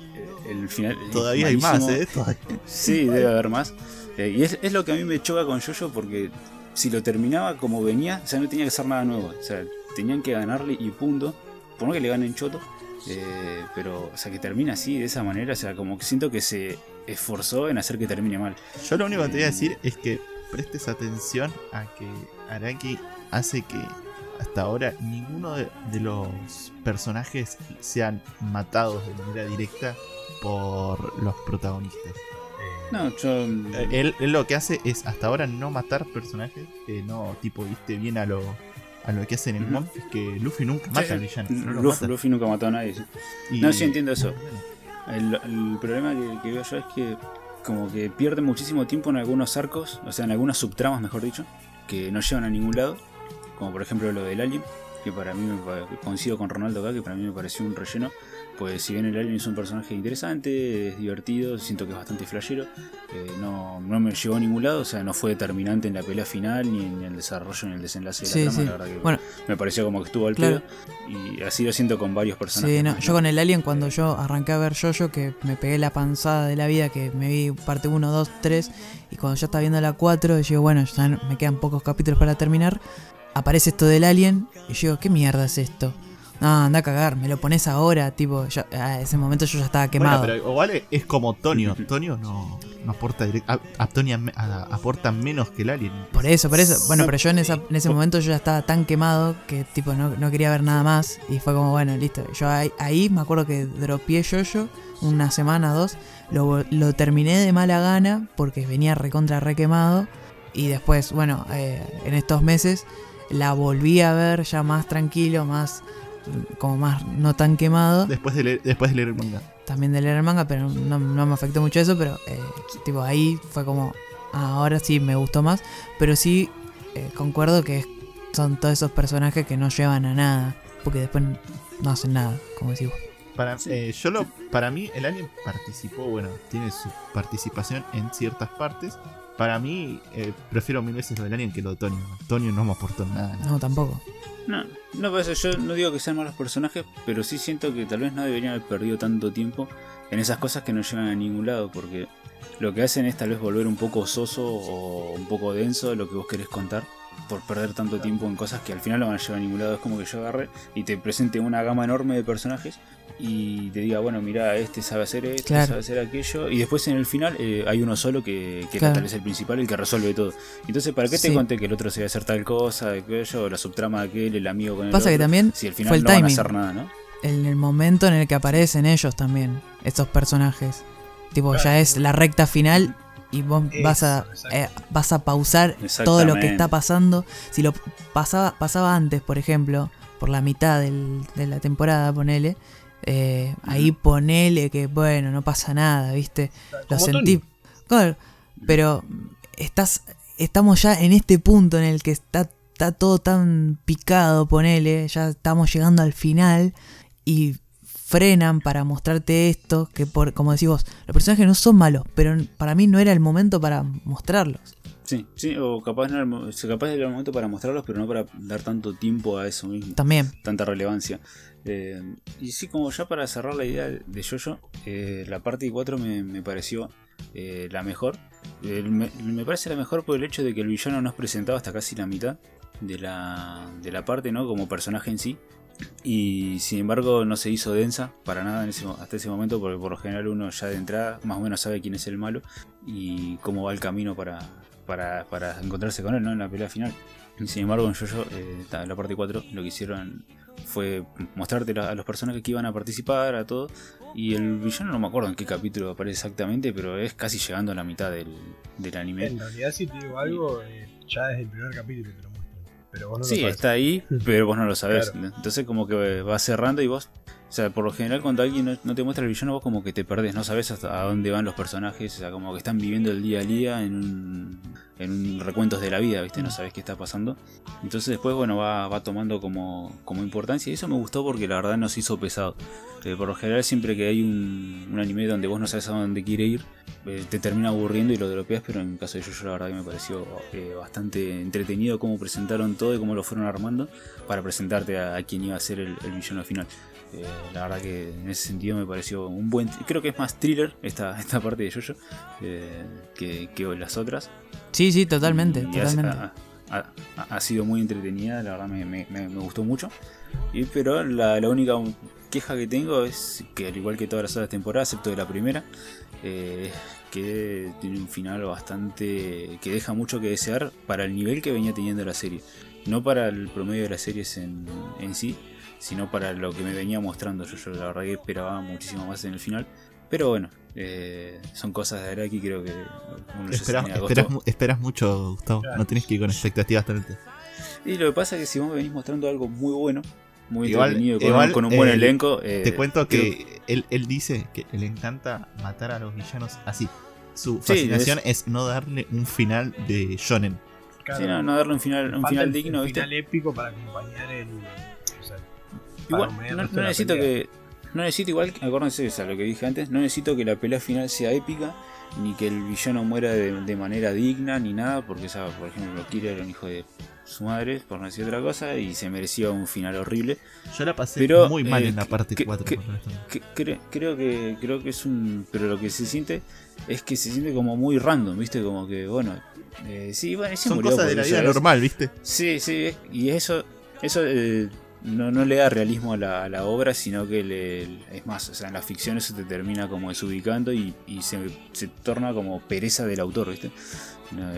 el final. Todavía hay más. ¿eh? Todavía. Sí, debe haber más. Eh, y es, es lo que a mí me choca con Jojo porque si lo terminaba como venía, o sea, no tenía que hacer nada nuevo. O sea, tenían que ganarle y punto. Por no que le ganen choto. eh, pero, o sea, que termina así, de esa manera. O sea, como que siento que se esforzó en hacer que termine mal. Yo lo único que te voy a decir es que prestes atención a que Araki hace que hasta ahora ninguno de, de los personajes sean matados de manera directa por los protagonistas. Eh, No, yo. Eh, Él, él lo que hace es hasta ahora no matar personajes, eh, no tipo, viste bien a lo, a lo que hace en el mod, es que Luffy nunca mata al villano. no lo Luffy, mata. Luffy nunca mató a nadie. sí. Y- No, sí entiendo eso. El, el problema que, que veo yo es que como que pierde muchísimo tiempo en algunos arcos, o sea, en algunas subtramas, mejor dicho, que no llevan a ningún lado, como por ejemplo lo del Alien, que para mí me coincido con Ronaldo acá, que para mí me pareció un relleno, pues si bien el Alien es un personaje interesante, es divertido, siento que es bastante flashero, eh, no, no me llevó a ningún lado, o sea, no fue determinante en la pelea final, ni en el desarrollo, ni en el desenlace de la trama, sí. la verdad que Bueno, me pareció como que estuvo al Claro. pedo, y así lo siento con varios personajes. Sí, no, más, yo con el Alien cuando yo arranqué a ver Jojo, que me pegué la panzada de la vida, que me vi parte 1, 2, 3, y cuando ya estaba viendo la 4, digo, bueno, ya me quedan pocos capítulos para terminar, aparece esto del Alien, y yo digo, ¿qué mierda es esto? No, anda a cagar, me lo pones ahora, tipo, ya, a ese momento yo ya estaba quemado. Bueno, pero igual es como Tonio. Tonio no, no aporta a, a Tonio aporta menos que el alien. Por eso, por eso. Bueno, No, pero yo en, esa, en ese momento yo ya estaba tan quemado que tipo no, no quería ver nada más. Y fue como, bueno, listo. Yo ahí, ahí me acuerdo que dropié yo una semana, dos. Lo, lo terminé de mala gana porque venía recontra re quemado. Y después, bueno, eh, en estos meses la volví a ver ya más tranquilo, más como más no tan quemado. Después de leer, después de leer el manga. También de leer el manga, pero no, no me afectó mucho eso, pero eh, tipo ahí fue como, ah, ahora sí me gustó más, pero sí eh, concuerdo que es- son todos esos personajes que no llevan a nada, porque después no hacen nada, como decís vos. Para, eh, yo lo, para mí, el alien participó, bueno, tiene su participación en ciertas partes. Para mí, eh, prefiero mil veces lo del alien que lo de Tonio. Tonio no me aportó nada. No, tampoco. No, no, por eso yo no digo que sean malos personajes, pero sí siento que tal vez no deberían haber perdido tanto tiempo en esas cosas que no llevan a ningún lado, porque lo que hacen es tal vez volver un poco soso o un poco denso lo que vos querés contar, por perder tanto tiempo en cosas que al final no van a llevar a ningún lado. Es como que yo agarre y te presente una gama enorme de personajes y te diga, bueno, mira, este sabe hacer esto, Claro. sabe hacer aquello, y después en el final eh, hay uno solo que, que Claro. tal vez el principal, el que resuelve todo. Entonces, ¿para qué te Sí. conté que el otro se iba a hacer tal cosa, aquello, la subtrama de aquel, el amigo con el Pasa que también si al final fue el no van a timing. hacer nada, ¿no? En el momento en el que aparecen ellos también, estos personajes. Tipo, ya es la recta final y vos Eso, vas a, eh, vas a pausar todo lo que está pasando. Si lo pasaba, pasaba antes, por ejemplo, por la mitad del- de la temporada, ponele. eh, ahí ponele que, bueno, no pasa nada, ¿viste? Lo sentí. Claro, pero estás, estamos ya en este punto en el que está, está todo tan picado, ponele, ya estamos llegando al final y frenan para mostrarte esto, que por, como decís vos, los personajes no son malos, pero para mí no era el momento para mostrarlos. Sí, sí, o capaz, no era el capaz era el momento para mostrarlos, pero no para dar tanto tiempo a eso mismo, También, tanta relevancia. Eh, y sí, como ya para cerrar la idea de Jojo, eh, la parte 4 me, me pareció eh, la mejor. Me, me parece la mejor por el hecho de que el villano no es presentado hasta casi la mitad de la, de la parte, ¿no? Como personaje en sí. Y sin embargo no se hizo densa para nada en ese, hasta ese momento, porque por lo general uno ya de entrada más o menos sabe quién es el malo y cómo va el camino para, para, para encontrarse con él, ¿no? En la pelea final. Sin embargo, en Jojo, eh, la parte 4, lo que hicieron fue mostrarte a los personajes que iban a participar, a todo. Y el villano no me acuerdo en qué capítulo aparece exactamente, pero es casi llegando a la mitad del, del anime. En realidad, si te digo algo, eh, ya desde el primer capítulo. Pero vos no lo Sí, está ahí, pero vos no lo sabés. Claro. Entonces como que va cerrando y vos... O sea, por lo general cuando alguien no, te muestra el villano, vos como que te perdés, no sabes hasta dónde van los personajes, o sea, como que están viviendo el día a día en un, en un recuentos de la vida, ¿viste? No sabes qué está pasando. Entonces después, bueno, va, tomando como, como importancia y eso me gustó porque la verdad nos hizo pesado. Eh, por lo general siempre que hay un, un anime donde vos no sabes a dónde quiere ir, eh, te termina aburriendo y lo dropeas, pero en el caso de Jojo la verdad que me pareció eh, bastante entretenido cómo presentaron todo y cómo lo fueron armando para presentarte a, a quien iba a ser el, el villano final. Eh, la verdad que en ese sentido me pareció un buen... Creo que es más thriller esta, esta parte de Jojo eh, que, que las otras. Sí, sí, totalmente, Y totalmente. Ha, ha- ha- ha sido muy entretenida, la verdad me, me- me- me gustó mucho. Y, pero la, la única queja que tengo es que al igual que todas las otras temporadas, excepto de la primera, eh, que tiene un final bastante... que deja mucho que desear para el nivel que venía teniendo la serie. No para el promedio de las series en, en sí, sino para lo que me venía mostrando. Yo, yo la verdad que esperaba muchísimo más en el final. Pero bueno, eh, son cosas de Araki, creo que uno ya se Esperas, esperas, mucho, Gustavo. Claro. No tenés que ir con expectativas tan altas. Y lo que pasa es que si vos me venís mostrando algo muy bueno, muy Igual- entretenido, con, igual, un, con un buen eh, elenco. eh, Te cuento creo- que él, él dice que le encanta matar a los villanos así. Su Sí, fascinación es... no darle un final de shonen. Claro, Sí, no, no darle un final, un final digno, ¿viste? final épico para acompañar el. O sea, para Igual, no, de necesito que. No necesito igual, acuérdense, sea, lo que dije antes, no necesito que la pelea final sea épica, ni que el villano muera de, de manera digna, ni nada, porque, esa, por ejemplo, Kira era un hijo de su madre, por no decir otra cosa, y se merecía un final horrible. Yo la pasé Pero, muy mal eh, en la parte que- 4. que- Que- cre- creo que creo que es un pero lo que se siente es que se siente como muy random viste como que bueno eh, sí bueno Son murió cosas de la vida normal, ¿viste? sí sí y eso eso eh, no, no le da realismo a la, a la obra sino que le, es más o sea en la ficción eso te termina como desubicando y, y se, se torna como pereza del autor viste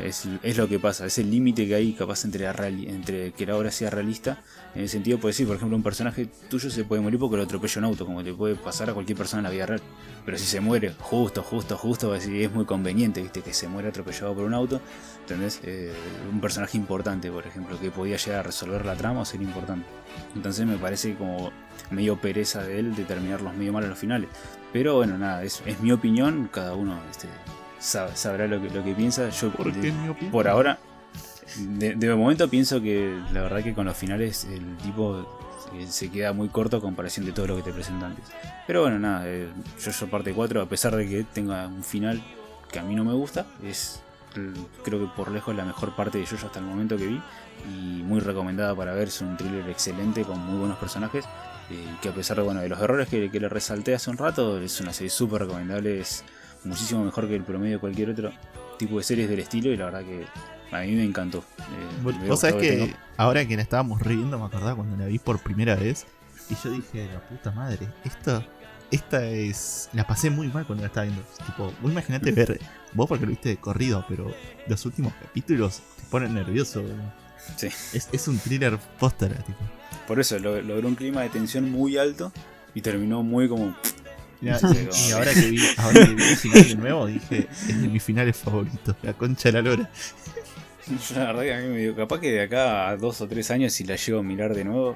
es, es lo que pasa, es el límite que hay capaz entre, la entre que la obra sea realista. En el sentido, puede decir, por ejemplo, un personaje tuyo se puede morir porque lo atropella un auto, como le puede pasar a cualquier persona en la vida real. Pero si se muere justo, justo, justo, es muy conveniente, viste, que se muere atropellado por un auto. ¿Entendés? Eh, un personaje importante, por ejemplo, que podía llegar a resolver la trama o ser importante. Entonces me parece como medio pereza de él de terminarlos medio mal a los finales. Pero bueno, nada, es, es mi opinión, cada uno este, sab- sabrá lo que, lo que piensa. Yo de- opinión. por ahora, de, de momento pienso que la verdad que con los finales el tipo eh, se queda muy corto a comparación de todo lo que te presenta antes. Pero bueno, nada, eh, yo, yo parte 4, a pesar de que tenga un final que a mí no me gusta, es creo que por lejos la mejor parte de yo hasta el momento que vi y muy recomendada para ver, es un thriller excelente con muy buenos personajes. eh, que a pesar de, bueno, de los errores que, que le resalté hace un rato, es una serie súper recomendable, es muchísimo mejor que el promedio de cualquier otro tipo de series del estilo y la verdad que a mí me encantó. Eh, Vos me vos sabés que ahora que la estábamos riendo, me acordaba cuando la vi por primera vez. Y yo dije, la puta madre, esto, esta es. La pasé muy mal cuando la estaba viendo. Tipo, vos imaginate ver, vos porque lo viste de corrido, pero los últimos capítulos te ponen nervioso. Sí. Es, es un thriller póster, tipo. Por eso lo- logró un clima de tensión muy alto y terminó muy como... Mirá, y, y ahora que vi, ahora que vi el final de nuevo, dije, es de mis finales favoritos, la concha de la lora. Yo la verdad que a mí me dio capaz que de acá a dos o tres años si la llego a mirar de nuevo,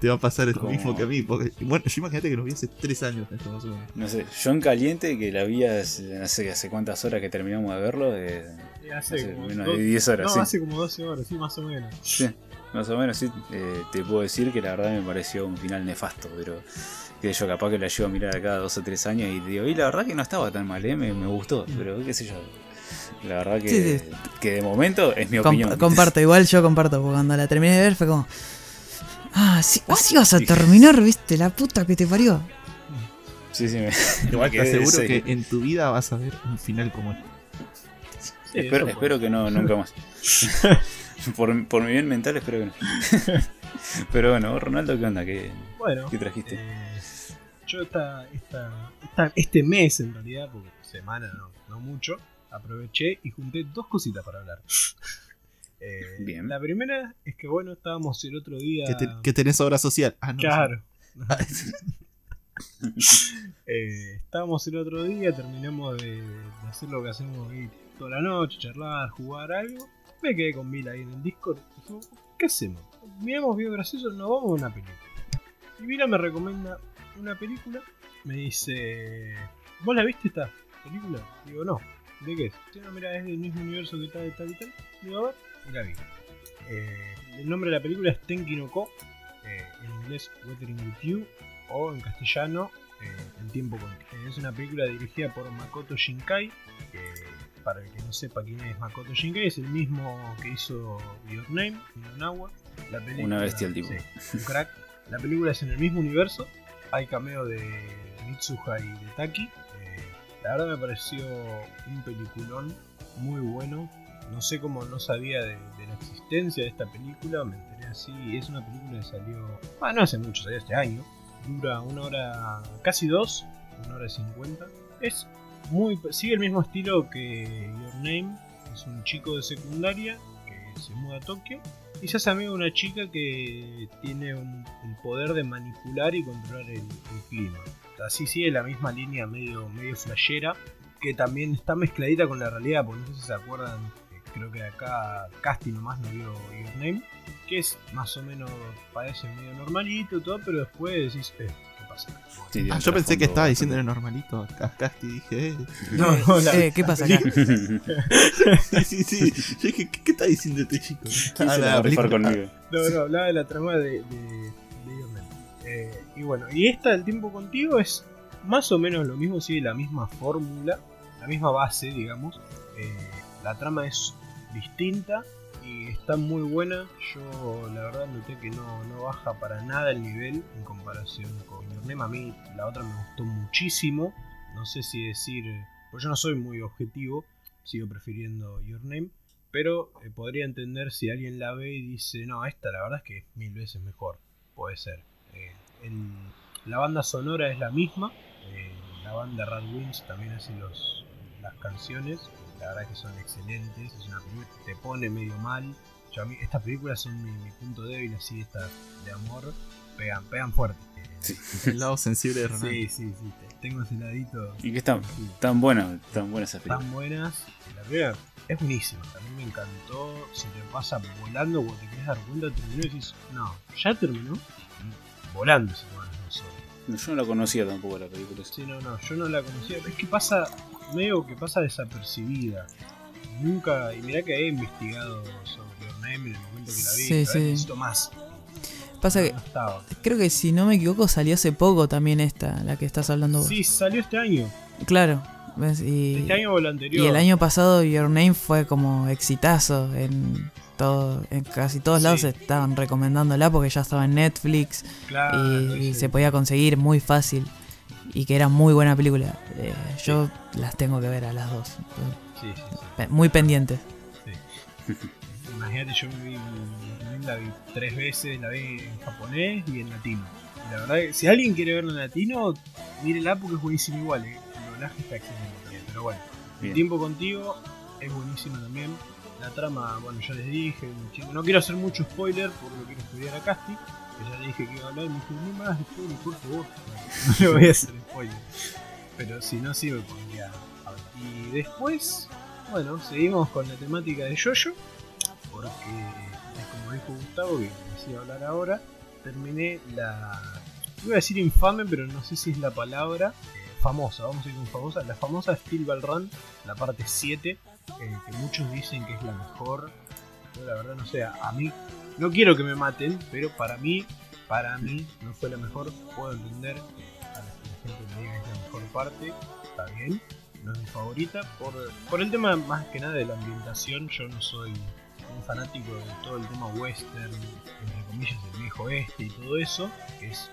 Te va a pasar lo Como- mismo que a mí. Porque, bueno, yo imagínate que lo vi hace tres años. esto, más o menos. no sé, yo en caliente que la vi hace, no sé hace cuántas horas que terminamos de verlo, Eh, hace hace como menos dos- de 10 horas, No, sí. hace como 12 horas, sí, más o menos. Sí, más o menos sí, eh, te puedo decir que la verdad me pareció un final nefasto, pero que yo capaz que la llevo a mirar acá dos o tres años y digo, y la verdad que no estaba tan mal, eh, me, me gustó, pero qué sé yo. La verdad que, Sí, sí. que de momento es mi Com- opinión. comparto, igual yo comparto, porque cuando la terminé de ver fue como. Ah, sí, así vas a terminar, viste, la puta que te parió. Sí, sí, me, Igual me te aseguro que en tu vida vas a ver un final como este. Sí, espero, espero que no, nunca más. por, por mi bien mental espero que no. Pero bueno, vos, Ronaldo, ¿qué onda? ¿Qué, Bueno, qué trajiste? eh, yo esta, esta, esta- este mes en realidad, porque semana no, no mucho, aproveché y junté dos cositas para hablar. Eh, Bien. La primera es que, bueno, estábamos el otro día. Que, te- que tenés obra social. Ah, no. Claro. Eh, estábamos el otro día, terminamos de, de hacer lo que hacemos ahí toda la noche, charlar, jugar algo. Me quedé con Mila ahí en el Discord. y Dijimos, ¿qué hacemos? Miramos video gracioso, nos vamos a una película. Y Mila me recomienda una película. Me dice, ¿vos la viste esta película? Digo, no. ¿De qué es? Sí, no, mira, es del mismo universo que tal, tal y tal. Digo, a ver, la vi. Eh, el nombre de la película es Tenki no Ko. eh, en inglés Weathering with You. O en castellano eh, El tiempo con eh, Es una película dirigida por Makoto Shinkai. Que para el que no sepa quién es Makoto Shinkai, es el mismo que hizo Your Name, Minonawa. La película, Una bestia el tipo. Sí, un crack. La película es en el mismo universo. Hay cameo de Mitsuha y de Taki. La verdad me pareció un peliculón muy bueno. No sé cómo no sabía de, la existencia de esta película, me enteré así. Es una película que salió. Ah, no hace mucho, salió este año. Dura una hora, casi dos, una hora y cincuenta. Es muy. sigue el mismo estilo que Your Name. Es un chico de secundaria que se muda a Tokio y se hace amigo de una chica que tiene un- el poder de manipular y controlar el, clima. Así sigue la misma línea medio, medio flashera, que también está mezcladita con la realidad, porque no sé si se acuerdan, creo que acá Casti nomás no vio Your Name, que es más o menos, parece medio normalito y todo, pero después decís, eh, ¿qué pasa? Sí, Ah, yo pensé que estaba diciendo normalito a Casti. Dije, eh. No, no, la- Eh, ¿qué pasa acá? Sí, sí, sí. Yo dije, ¿qué, qué está diciendo este chico? ¿Quién Ah, se la va a rifar película. conmigo? No, no, hablaba de la trama de, de, de Your Name. Eh, y bueno, y esta del tiempo contigo es más o menos lo mismo, sigue la misma fórmula, la misma base, digamos. Eh, la trama es distinta y está muy buena. Yo la verdad noté que no, no baja para nada el nivel en comparación con Your Name. A mí la otra me gustó muchísimo. No sé si decir, pues yo no soy muy objetivo, sigo prefiriendo Your Name. Pero eh, podría entender si alguien la ve y dice, no, esta la verdad es que es mil veces mejor. Puede ser. Eh, la banda sonora es la misma. eh, la banda Rad Wings también hace los, las canciones. La verdad que son excelentes. Es una película que te pone medio mal. Yo a mí, estas películas son mi, mi punto débil, así, estas de amor. Pegan, pegan fuerte. Eh, El lado sensible de Ronaldo. sí, sí, sí. te- Tengo ese ladito. ¿Y qué están? Sí Tan buenas, tan buenas esas películas. tan buenas. La primera es buenísima, también me encantó. Se te pasa volando cuando te querés dar cuenta, terminó y decís, no, ya terminó. Volando se te No, Yo no la conocía tampoco la película. Sí, no, no, yo no la conocía. Es que pasa, medio que pasa desapercibida. Nunca, y mirá que he investigado sobre Your Name en el momento que la vi. Sí, sí. necesito más. Pasa No, que no creo que si no me equivoco salió hace poco también esta, la que estás hablando vos. Sí, salió este año. Claro. ¿ves? Y, Este año o el anterior. y el año pasado Your Name fue como exitazo en todo, en casi todos Sí. lados estaban recomendándola porque ya estaba en Netflix Claro, y, se podía conseguir muy fácil y que era muy buena película. Eh, yo las tengo que ver a las dos. Sí, sí, sí. Muy pendientes. Imagínate, yo me vi, la vi tres veces, la vi en japonés y en latino. Y la verdad que si alguien quiere verla en latino, mírela porque es buenísimo igual, eh. el doblaje está excelente también. Pero bueno, El tiempo contigo es buenísimo también. La trama, bueno, ya les dije, no quiero hacer mucho spoiler por lo que quiero estudiar a Casti, que ya le dije que iba a hablar y me dijo, no más spoiler, por favor. No le voy a hacer spoiler. Pero si no, sí me pondría a ver. Y después, bueno, seguimos con la temática de Jojo, porque, es como dijo Gustavo, que decía hablar ahora, terminé la. Iba a decir infame, pero no sé si es la palabra. eh, famosa, vamos a ir con famosa. La famosa Steel Ball Run, la parte 7, eh, que muchos dicen que es la mejor. Yo la verdad no sé, a, mí. No quiero que me maten, pero para mí, para mí, no fue la mejor. Puedo entender a la, que la gente me diga que es la mejor parte, está bien. No es mi favorita, por, por el tema más que nada de la ambientación. Yo no soy un fanático de todo el tema western, entre comillas, del viejo oeste y todo eso, que es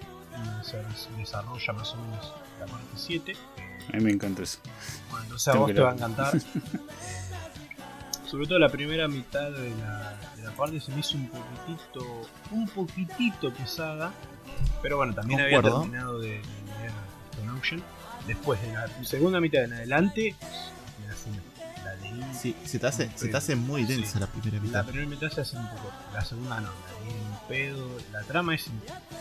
se desarrolla más o menos la parte 7. A mí me encanta eso. Bueno, entonces a vos te va a encantar. Sobre todo la primera mitad de la, de la parte se me hizo un poquitito, un poquitito pesada. Pero bueno, también había terminado de, de Stone Ocean. Después de la segunda mitad en adelante, la la leí. Sí, se te hace, se te hace muy Sí. densa la primera La mitad. primera mitad se hace un poco, la segunda no, la leí en pedo. La trama es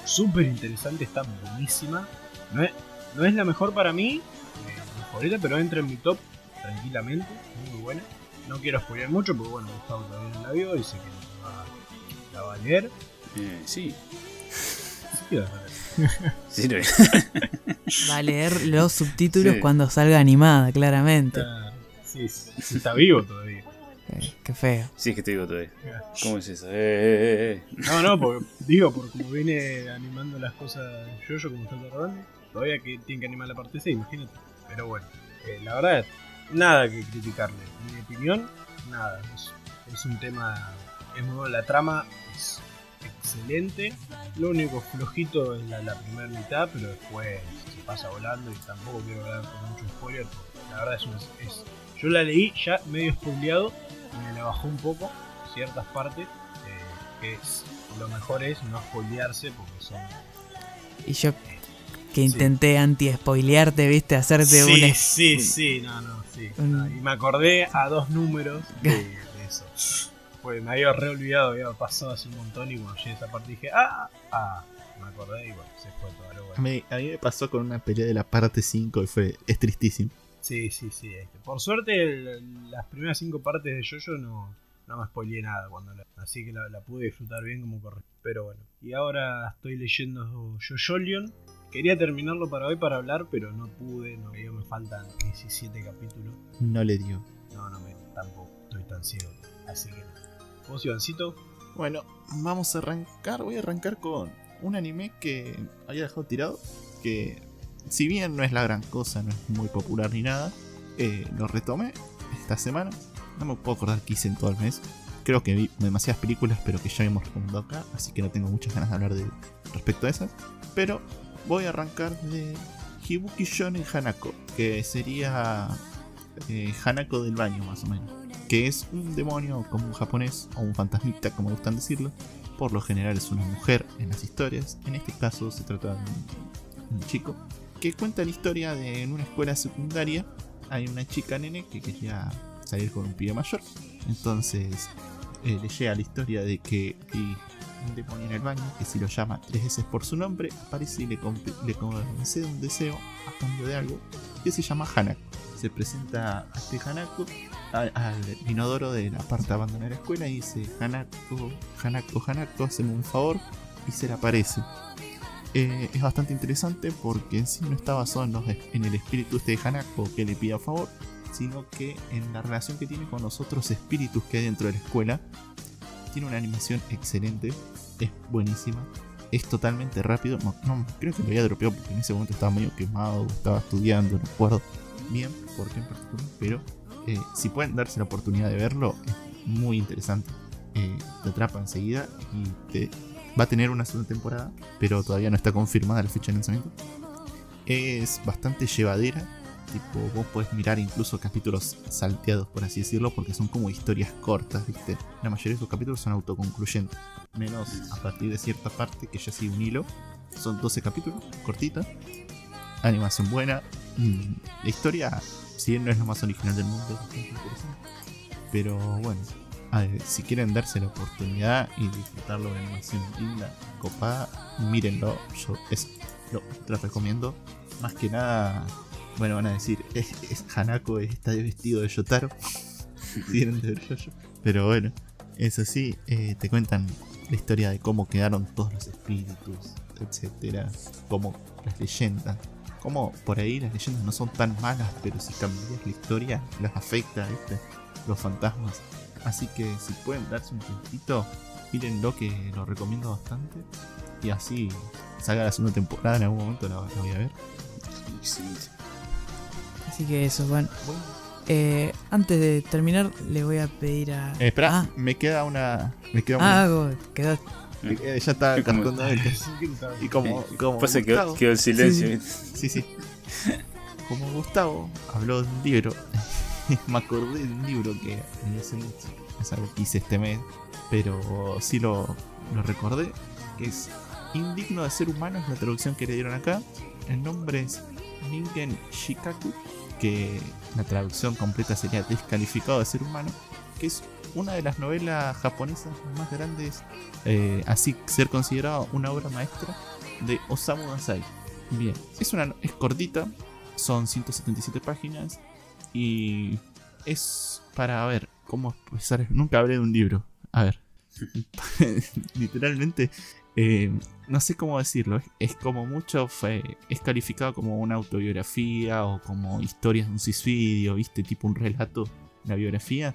súper interesante, está buenísima. No es, no es la mejor para mí, eh, favorita, pero entra en mi top tranquilamente, muy buena. No quiero spoiler mucho, porque bueno, Gustavo todavía no la vio y sé que la va, la va a leer. Eh, sí. Sí, va a leer. Sí. Va a leer los subtítulos Sí. cuando salga animada, claramente. Está, sí, sí, está vivo todavía. Eh, qué feo. Sí, es que te digo todavía. ¿Cómo es eso? Eh, eh, eh. No, no, porque digo, por como viene animando las cosas yo, yo como está tardando, todavía que tiene que animar la parte 6, imagínate. Pero bueno, eh, la verdad, nada que criticarle. En mi opinión, nada. Es, es un tema, es muy bueno. La trama es excelente. Lo único flojito es la, la primera mitad, pero después se pasa volando y tampoco quiero hablar con mucho spoiler. porque La verdad es, una- es- yo la leí ya medio spoileado y me la bajó un poco ciertas partes. eh, que es, lo mejor es no spoilearse porque son Y yo que Sí. intenté anti-spoilearte, viste, hacerte sí, un... sí, sí, no, no, sí. Ah, y me acordé a dos números de, de eso. Pues me había re olvidado, había pasado hace un montón y cuando llegué a esa parte dije, ah, ah, me acordé y bueno, se fue todo. A bueno. mí, a mí me pasó con una pelea de la parte 5 y fue, es tristísimo. Sí, sí, sí. este. Por suerte, el- las primeras cinco partes de Jojo no, no me spoileé nada cuando la, así que la, la pude disfrutar bien como corresponde. Pero bueno, y ahora estoy leyendo Jojolion. Quería terminarlo para hoy para hablar, pero no pude, no, digo, me faltan 17 capítulos. No le dio. No, no me, tampoco estoy tan ciego. Así que no. ¿Vos, Ivancito? Bueno, vamos a arrancar. Voy a arrancar con un anime que había dejado tirado. Que, si bien no es la gran cosa, no es muy popular ni nada, eh, lo retomé esta semana. No me puedo acordar qué hice en todo el mes. Creo que vi demasiadas películas, pero que ya hemos recomendado acá. Así que no tengo muchas ganas de hablar de respecto a esas. Pero voy a arrancar de Hibuki Shonen Hanako, que sería eh, Hanako del baño, más o menos que es un demonio como un japonés o un fantasmita, como gustan decirlo. Por lo general es una mujer en las historias. En este caso se trata de un, un chico que cuenta la historia de en una escuela secundaria hay una chica nene que quería salir con un pibe mayor. Entonces eh, le llega la historia de que hay un demonio en el baño que si lo llama tres veces por su nombre aparece y le, concede un deseo a cambio de algo que se llama Hanako. Se presenta a este Hanako al, al inodoro de la parte abandonada de la escuela y dice Hanako, Hanako, Hanako, hazme un favor y se le aparece. Eh, es bastante interesante porque en sí no está basado en, los- en el espíritu este de Hanako que le pida favor, sino que en la relación que tiene con los otros espíritus que hay dentro de la escuela. Tiene una animación excelente, es buenísima, es totalmente rápido. No, creo que lo había dropeado porque en ese momento estaba medio quemado, estaba estudiando, no recuerdo bien por qué en particular, pero eh, si pueden darse la oportunidad de verlo, es muy interesante. Eh, te atrapa enseguida y te va a tener una segunda temporada, pero todavía no está confirmada la fecha de lanzamiento. Es bastante llevadera, tipo vos podés mirar incluso capítulos salteados, por así decirlo, porque son como historias cortas, ¿viste? La mayoría de sus capítulos son autoconcluyentes, menos a partir de cierta parte que ya sigue un hilo. Son 12 capítulos, cortita, animación buena, mm, la historia si bien no es lo más original del mundo. Pero bueno, si quieren darse la oportunidad y disfrutarlo de animación linda, copada, mírenlo. Yo es, lo recomiendo. Más que nada, bueno, van a decir, es, es Hanako está vestido de Yotaro. Yoyo. Pero bueno, eso sí, eh, te cuentan la historia de cómo quedaron todos los espíritus, etcétera, como las leyendas como por ahí las leyendas no son tan malas, pero si cambias la historia, las afecta, ¿viste? Los fantasmas. Así que si pueden darse un tiempito, mírenlo que lo recomiendo bastante. Y así salga la segunda temporada, en algún momento la, la voy a ver. Excelente. Así que eso, bueno. Eh, antes de terminar, le voy a pedir a. Eh, espera, Ah, me queda una. Me queda ah, una. algo, quedó. me queda- ya está Es como- cantando. Sí, Y como, como Después se quedó, quedó el silencio. Sí, ¿viste? sí, sí. Como Gustavo habló de un libro, me acordé de un libro que leí hace mucho. Es algo que hice este mes, pero sí lo, lo recordé. Que es Indigno de ser humano, es la traducción que le dieron acá. El nombre es Ningen Shikaku, que la traducción completa sería Descalificado de ser humano, que es una de las novelas japonesas más grandes, eh, así ser considerado una obra maestra de Osamu Dazai. Bien, es, una, es cortita, son 177 páginas y es para ver cómo empezar. Nunca hablé de un libro. A ver, literalmente eh, no sé cómo decirlo, es, como mucho, fue, es calificado como una autobiografía o como historias de un suicidio, viste, tipo un relato, una biografía.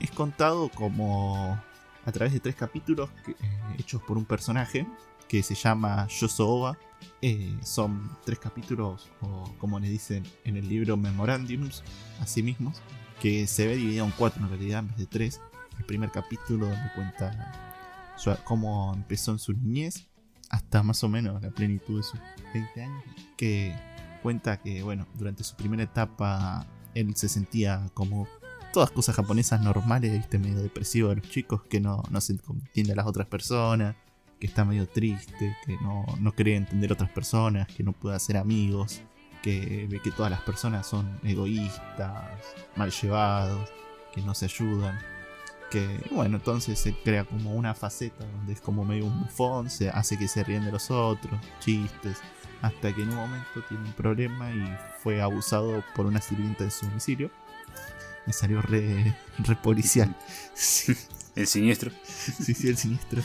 Es contado como a través de tres capítulos eh, hechos por un personaje que se llama Yoso eh, son tres capítulos, o como le dicen en el libro Memorandums, a sí mismos, que se ve dividido en cuatro en realidad en vez de tres. El primer capítulo donde cuenta cómo empezó en su niñez hasta más o menos la plenitud de sus 20 años, que cuenta que, bueno, durante su primera etapa él se sentía como todas cosas japonesas normales, viste, medio depresivo de los chicos, que no, no se entiende a las otras personas, que está medio triste, que no, no cree entender a otras personas, que no puede hacer amigos, que ve que todas las personas son egoístas, mal llevados, que no se ayudan que bueno, entonces se crea como una faceta donde es como medio un bufón, se hace que se ríen de los otros, chistes, hasta que en un momento tiene un problema y fue abusado por una sirvienta de su domicilio. Me salió re, policial. El siniestro. Sí, sí, el siniestro.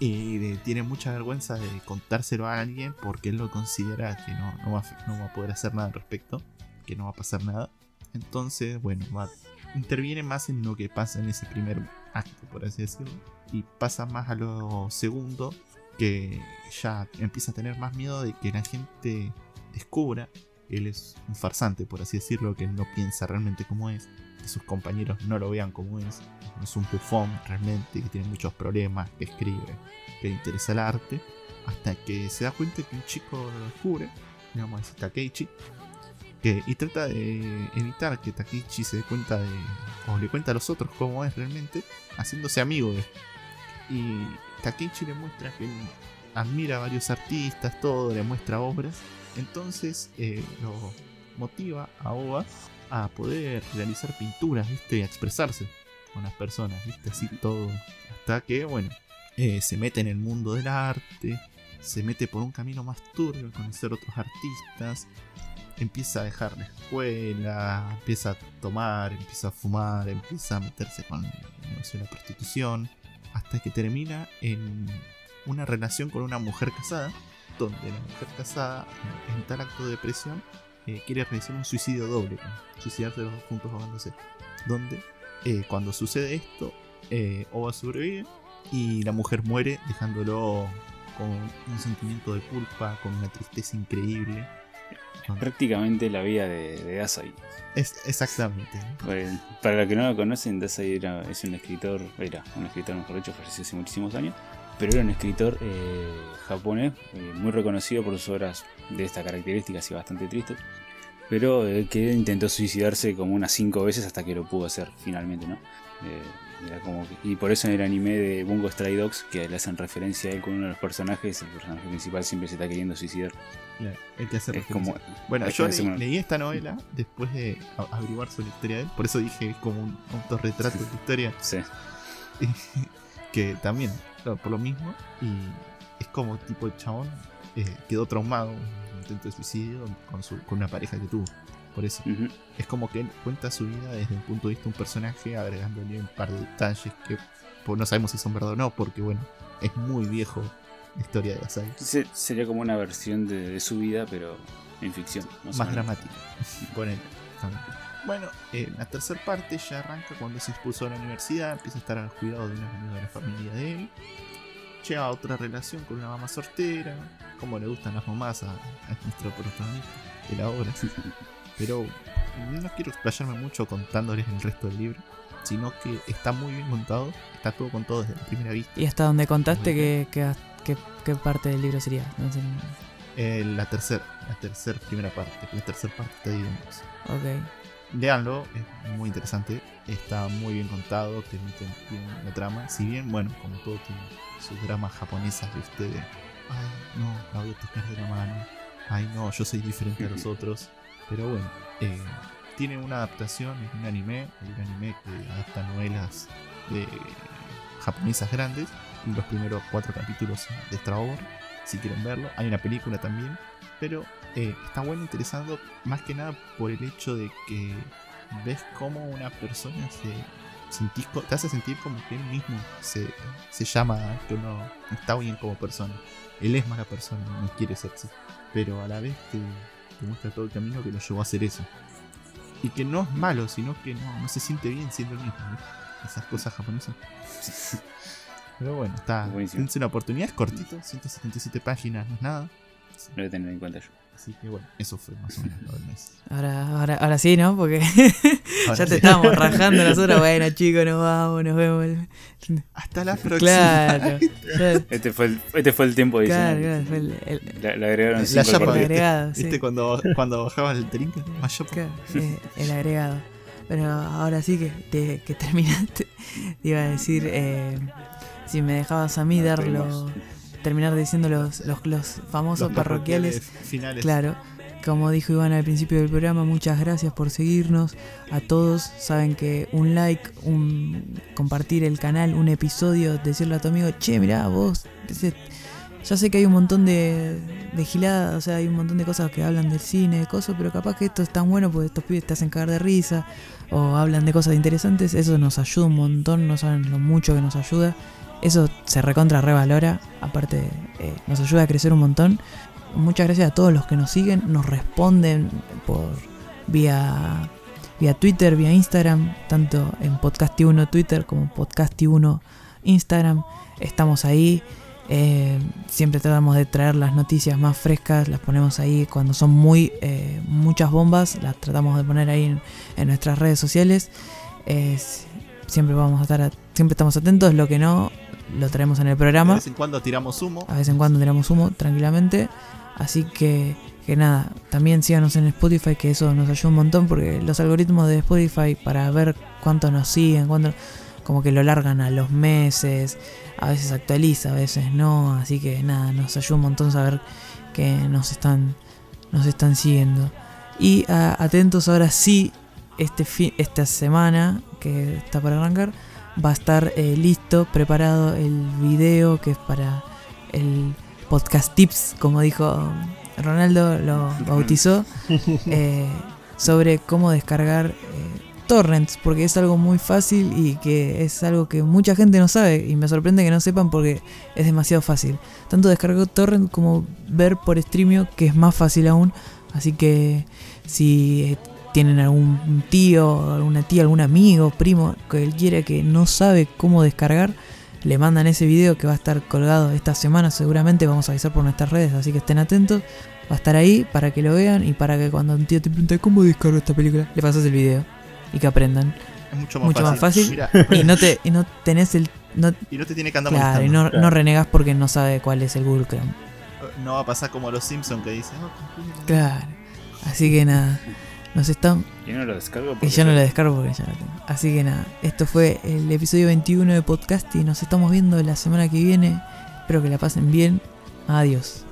Y tiene mucha vergüenza de contárselo a alguien porque él lo considera que no, no, va, no va a poder hacer nada al respecto, que no va a pasar nada. Entonces, bueno, va interviene más en lo que pasa en ese primer acto, por así decirlo, y pasa más a lo segundo, que ya empieza a tener más miedo de que la gente descubra que él es un farsante, por así decirlo, que él no piensa realmente como es, que sus compañeros no lo vean como es, no es un bufón realmente, que tiene muchos problemas, que escribe, que le interesa el arte, hasta que se da cuenta que un chico lo descubre, digamos, es Takeichi, y trata de evitar que Takichi se dé cuenta de, o le cuenta a los otros cómo es realmente, haciéndose amigo de. Y Takichi le muestra que admira a varios artistas, todo, le muestra obras. Entonces eh, lo motiva a Oba a poder realizar pinturas, ¿viste? Y a expresarse con las personas, ¿viste? Así todo. Hasta que, bueno, eh, se mete en el mundo del arte, se mete por un camino más turbio, conocer otros artistas, empieza a dejar la escuela, empieza a tomar, empieza a fumar, empieza a meterse con la prostitución, hasta que termina en una relación con una mujer casada, donde la mujer casada, en tal acto de depresión, eh, quiere realizar un suicidio doble, suicidarse los dos juntos ahogándose. Donde, eh, cuando sucede esto, eh, Oba sobrevive y la mujer muere, dejándolo con un sentimiento de culpa, con una tristeza increíble prácticamente la vida de, de Dasai. Es, exactamente. para los que no lo conocen, Dasai era, es un escritor, era un escritor, mejor dicho, falleció hace muchísimos años, pero era un escritor eh, japonés eh, muy reconocido por sus obras de estas características y bastante tristes, pero eh, que intentó suicidarse como unas cinco veces hasta que lo pudo hacer finalmente, ¿no? Y por eso en el anime de Bungo Stray Dogs, que le hacen referencia a él con uno de los personajes, el personaje principal siempre se está queriendo suicidar. el que hace como, bueno, yo leí esta novela después de averiguar sobre la historia de él, por eso dije es como un autorretrato de la historia. Sí. que también, por lo mismo, y es como tipo el chabón eh, quedó traumado, un intento de suicidio con, su, con una pareja que tuvo. Por eso. Es como que él cuenta su vida desde el punto de vista de un personaje, agregándole un par de detalles que pues, no sabemos si son verdad o no, porque bueno, es muy viejo la historia de Asai. sería como una versión de, su vida, pero en ficción. Más dramática. Bueno, en la tercera parte ya arranca cuando se expulsó a la universidad, empieza a estar al cuidado de unos amigos de la familia de él. Llega a otra relación con una mamá sortera, como le gustan las mamás a, a nuestro protagonista de la obra. Pero no quiero explayarme mucho contándoles el resto del libro, sino que está muy bien contado, está todo contado desde la primera vista. ¿Y hasta donde contaste qué, qué, parte del libro sería? Eh, la tercera, la tercera primera parte, la tercera parte está dividida Ok. Leanlo, es muy interesante, está muy bien contado, te meten bien la trama, si bien, bueno, como todo tiene sus dramas japonesas, viste, de, ay, no, la voy a tocar de la mano, ay, no, yo soy diferente a los otros, Pero bueno, eh, tiene una adaptación, es un anime, un anime que adapta novelas de japonesas grandes los primeros cuatro capítulos de Straw si quieren verlo. Hay una película también, pero eh, está bueno, interesando más que nada por el hecho de que ves cómo una persona se sentís te hace sentir como que él mismo se, se llama que uno está bien como persona. Él es mala persona, no quiere ser así. Pero a la vez te, te muestra todo el camino que lo llevó a hacer eso. Y que no es malo, sino que no, no se siente bien siendo el mismo. ¿no? Esas cosas japonesas. Pero bueno, está. Buenísimo. Dense una oportunidad, es cortito, 177 páginas, no es nada. Lo voy a tener en cuenta yo. Así que bueno, eso fue más o menos lo del mes. Ahora, ahora, ahora sí, ¿no? Porque Ahora ya te sí. estábamos rajando nosotros. Bueno, chicos, nos vamos, nos vemos. Hasta la próxima. Claro, Este fue el, este fue el tiempo claro, adicional. claro, fue el, el- Le, le agregaron La cinco agregado, sí. ¿Viste cuando, cuando bajabas el trinque? Más. Claro, el agregado. Pero ahora sí que, te- que terminaste, te iba a decir, eh, si me dejabas a mí Nos dar despedimos. Terminar diciendo los, los, los famosos Los parroquiales, finales. claro. Como dijo Iván al principio del programa, muchas gracias por seguirnos. A todos saben que un like, un compartir el canal, un episodio, decirle a tu amigo, che, mirá, vos, ese- ya sé que hay un montón de, de giladas, o sea, hay un montón de cosas que hablan del cine, de cosas, pero capaz que esto es tan bueno porque estos pibes te hacen cagar de risa o hablan de cosas interesantes, eso nos ayuda un montón, no saben lo mucho que nos ayuda. Eso se recontra revalora, aparte eh, nos ayuda a crecer un montón. Muchas gracias a todos los que nos siguen, nos responden por vía vía Twitter, vía Instagram, tanto en Podcasti1 Twitter como Podcasti1 Instagram. Estamos ahí. eh, siempre tratamos de traer las noticias más frescas, las ponemos ahí cuando son muy eh, muchas bombas, las tratamos de poner ahí en, nuestras redes sociales. Siempre vamos a estar, siempre estamos atentos, lo que no lo traemos en el De programa. vez en cuando tiramos humo. A vez en cuando tiramos humo tranquilamente. Así que, que nada, también síganos en Spotify, que eso nos ayuda un montón porque los algoritmos de Spotify para ver cuánto nos siguen, cuánto, como que lo largan a los meses, a veces actualiza, a veces no. Así que nada, nos ayuda un montón saber que nos están, nos están siguiendo. Y a- atentos ahora sí, este fi- esta semana que está para arrancar, va a estar eh, listo, preparado el video que es para el podcast tips, como dijo Ronaldo, lo bautizó, eh, sobre cómo descargar eh, torrents, porque es algo muy fácil y que es algo que mucha gente no sabe y me sorprende que no sepan porque es demasiado fácil. Tanto descargar torrent como ver por streamio, que es más fácil aún, así que si eh, tienen algún tío, alguna tía, algún amigo, primo que él quiera que no sabe cómo descargar, le mandan ese video que va a estar colgado esta semana seguramente, vamos a avisar por nuestras redes, así que estén atentos. Va a estar ahí para que lo vean y para que cuando un tío te pregunte cómo descargo esta película, le pasas el video y que aprendan. Es mucho más Mucho fácil. más fácil. Mira, Y no te y no tenés el no, y no te tiene que andar claro, y no, no renegas porque no sabe cuál es el Google Chrome. No va a pasar como los Simpsons que dicen. "Oh, Claro. Así que nada, nos están Yo no lo descargo Y porque yo no la descargo porque ya la tengo. Así que nada, esto fue el episodio 21 de podcast y nos estamos viendo la semana que viene. Espero que la pasen bien. Adiós.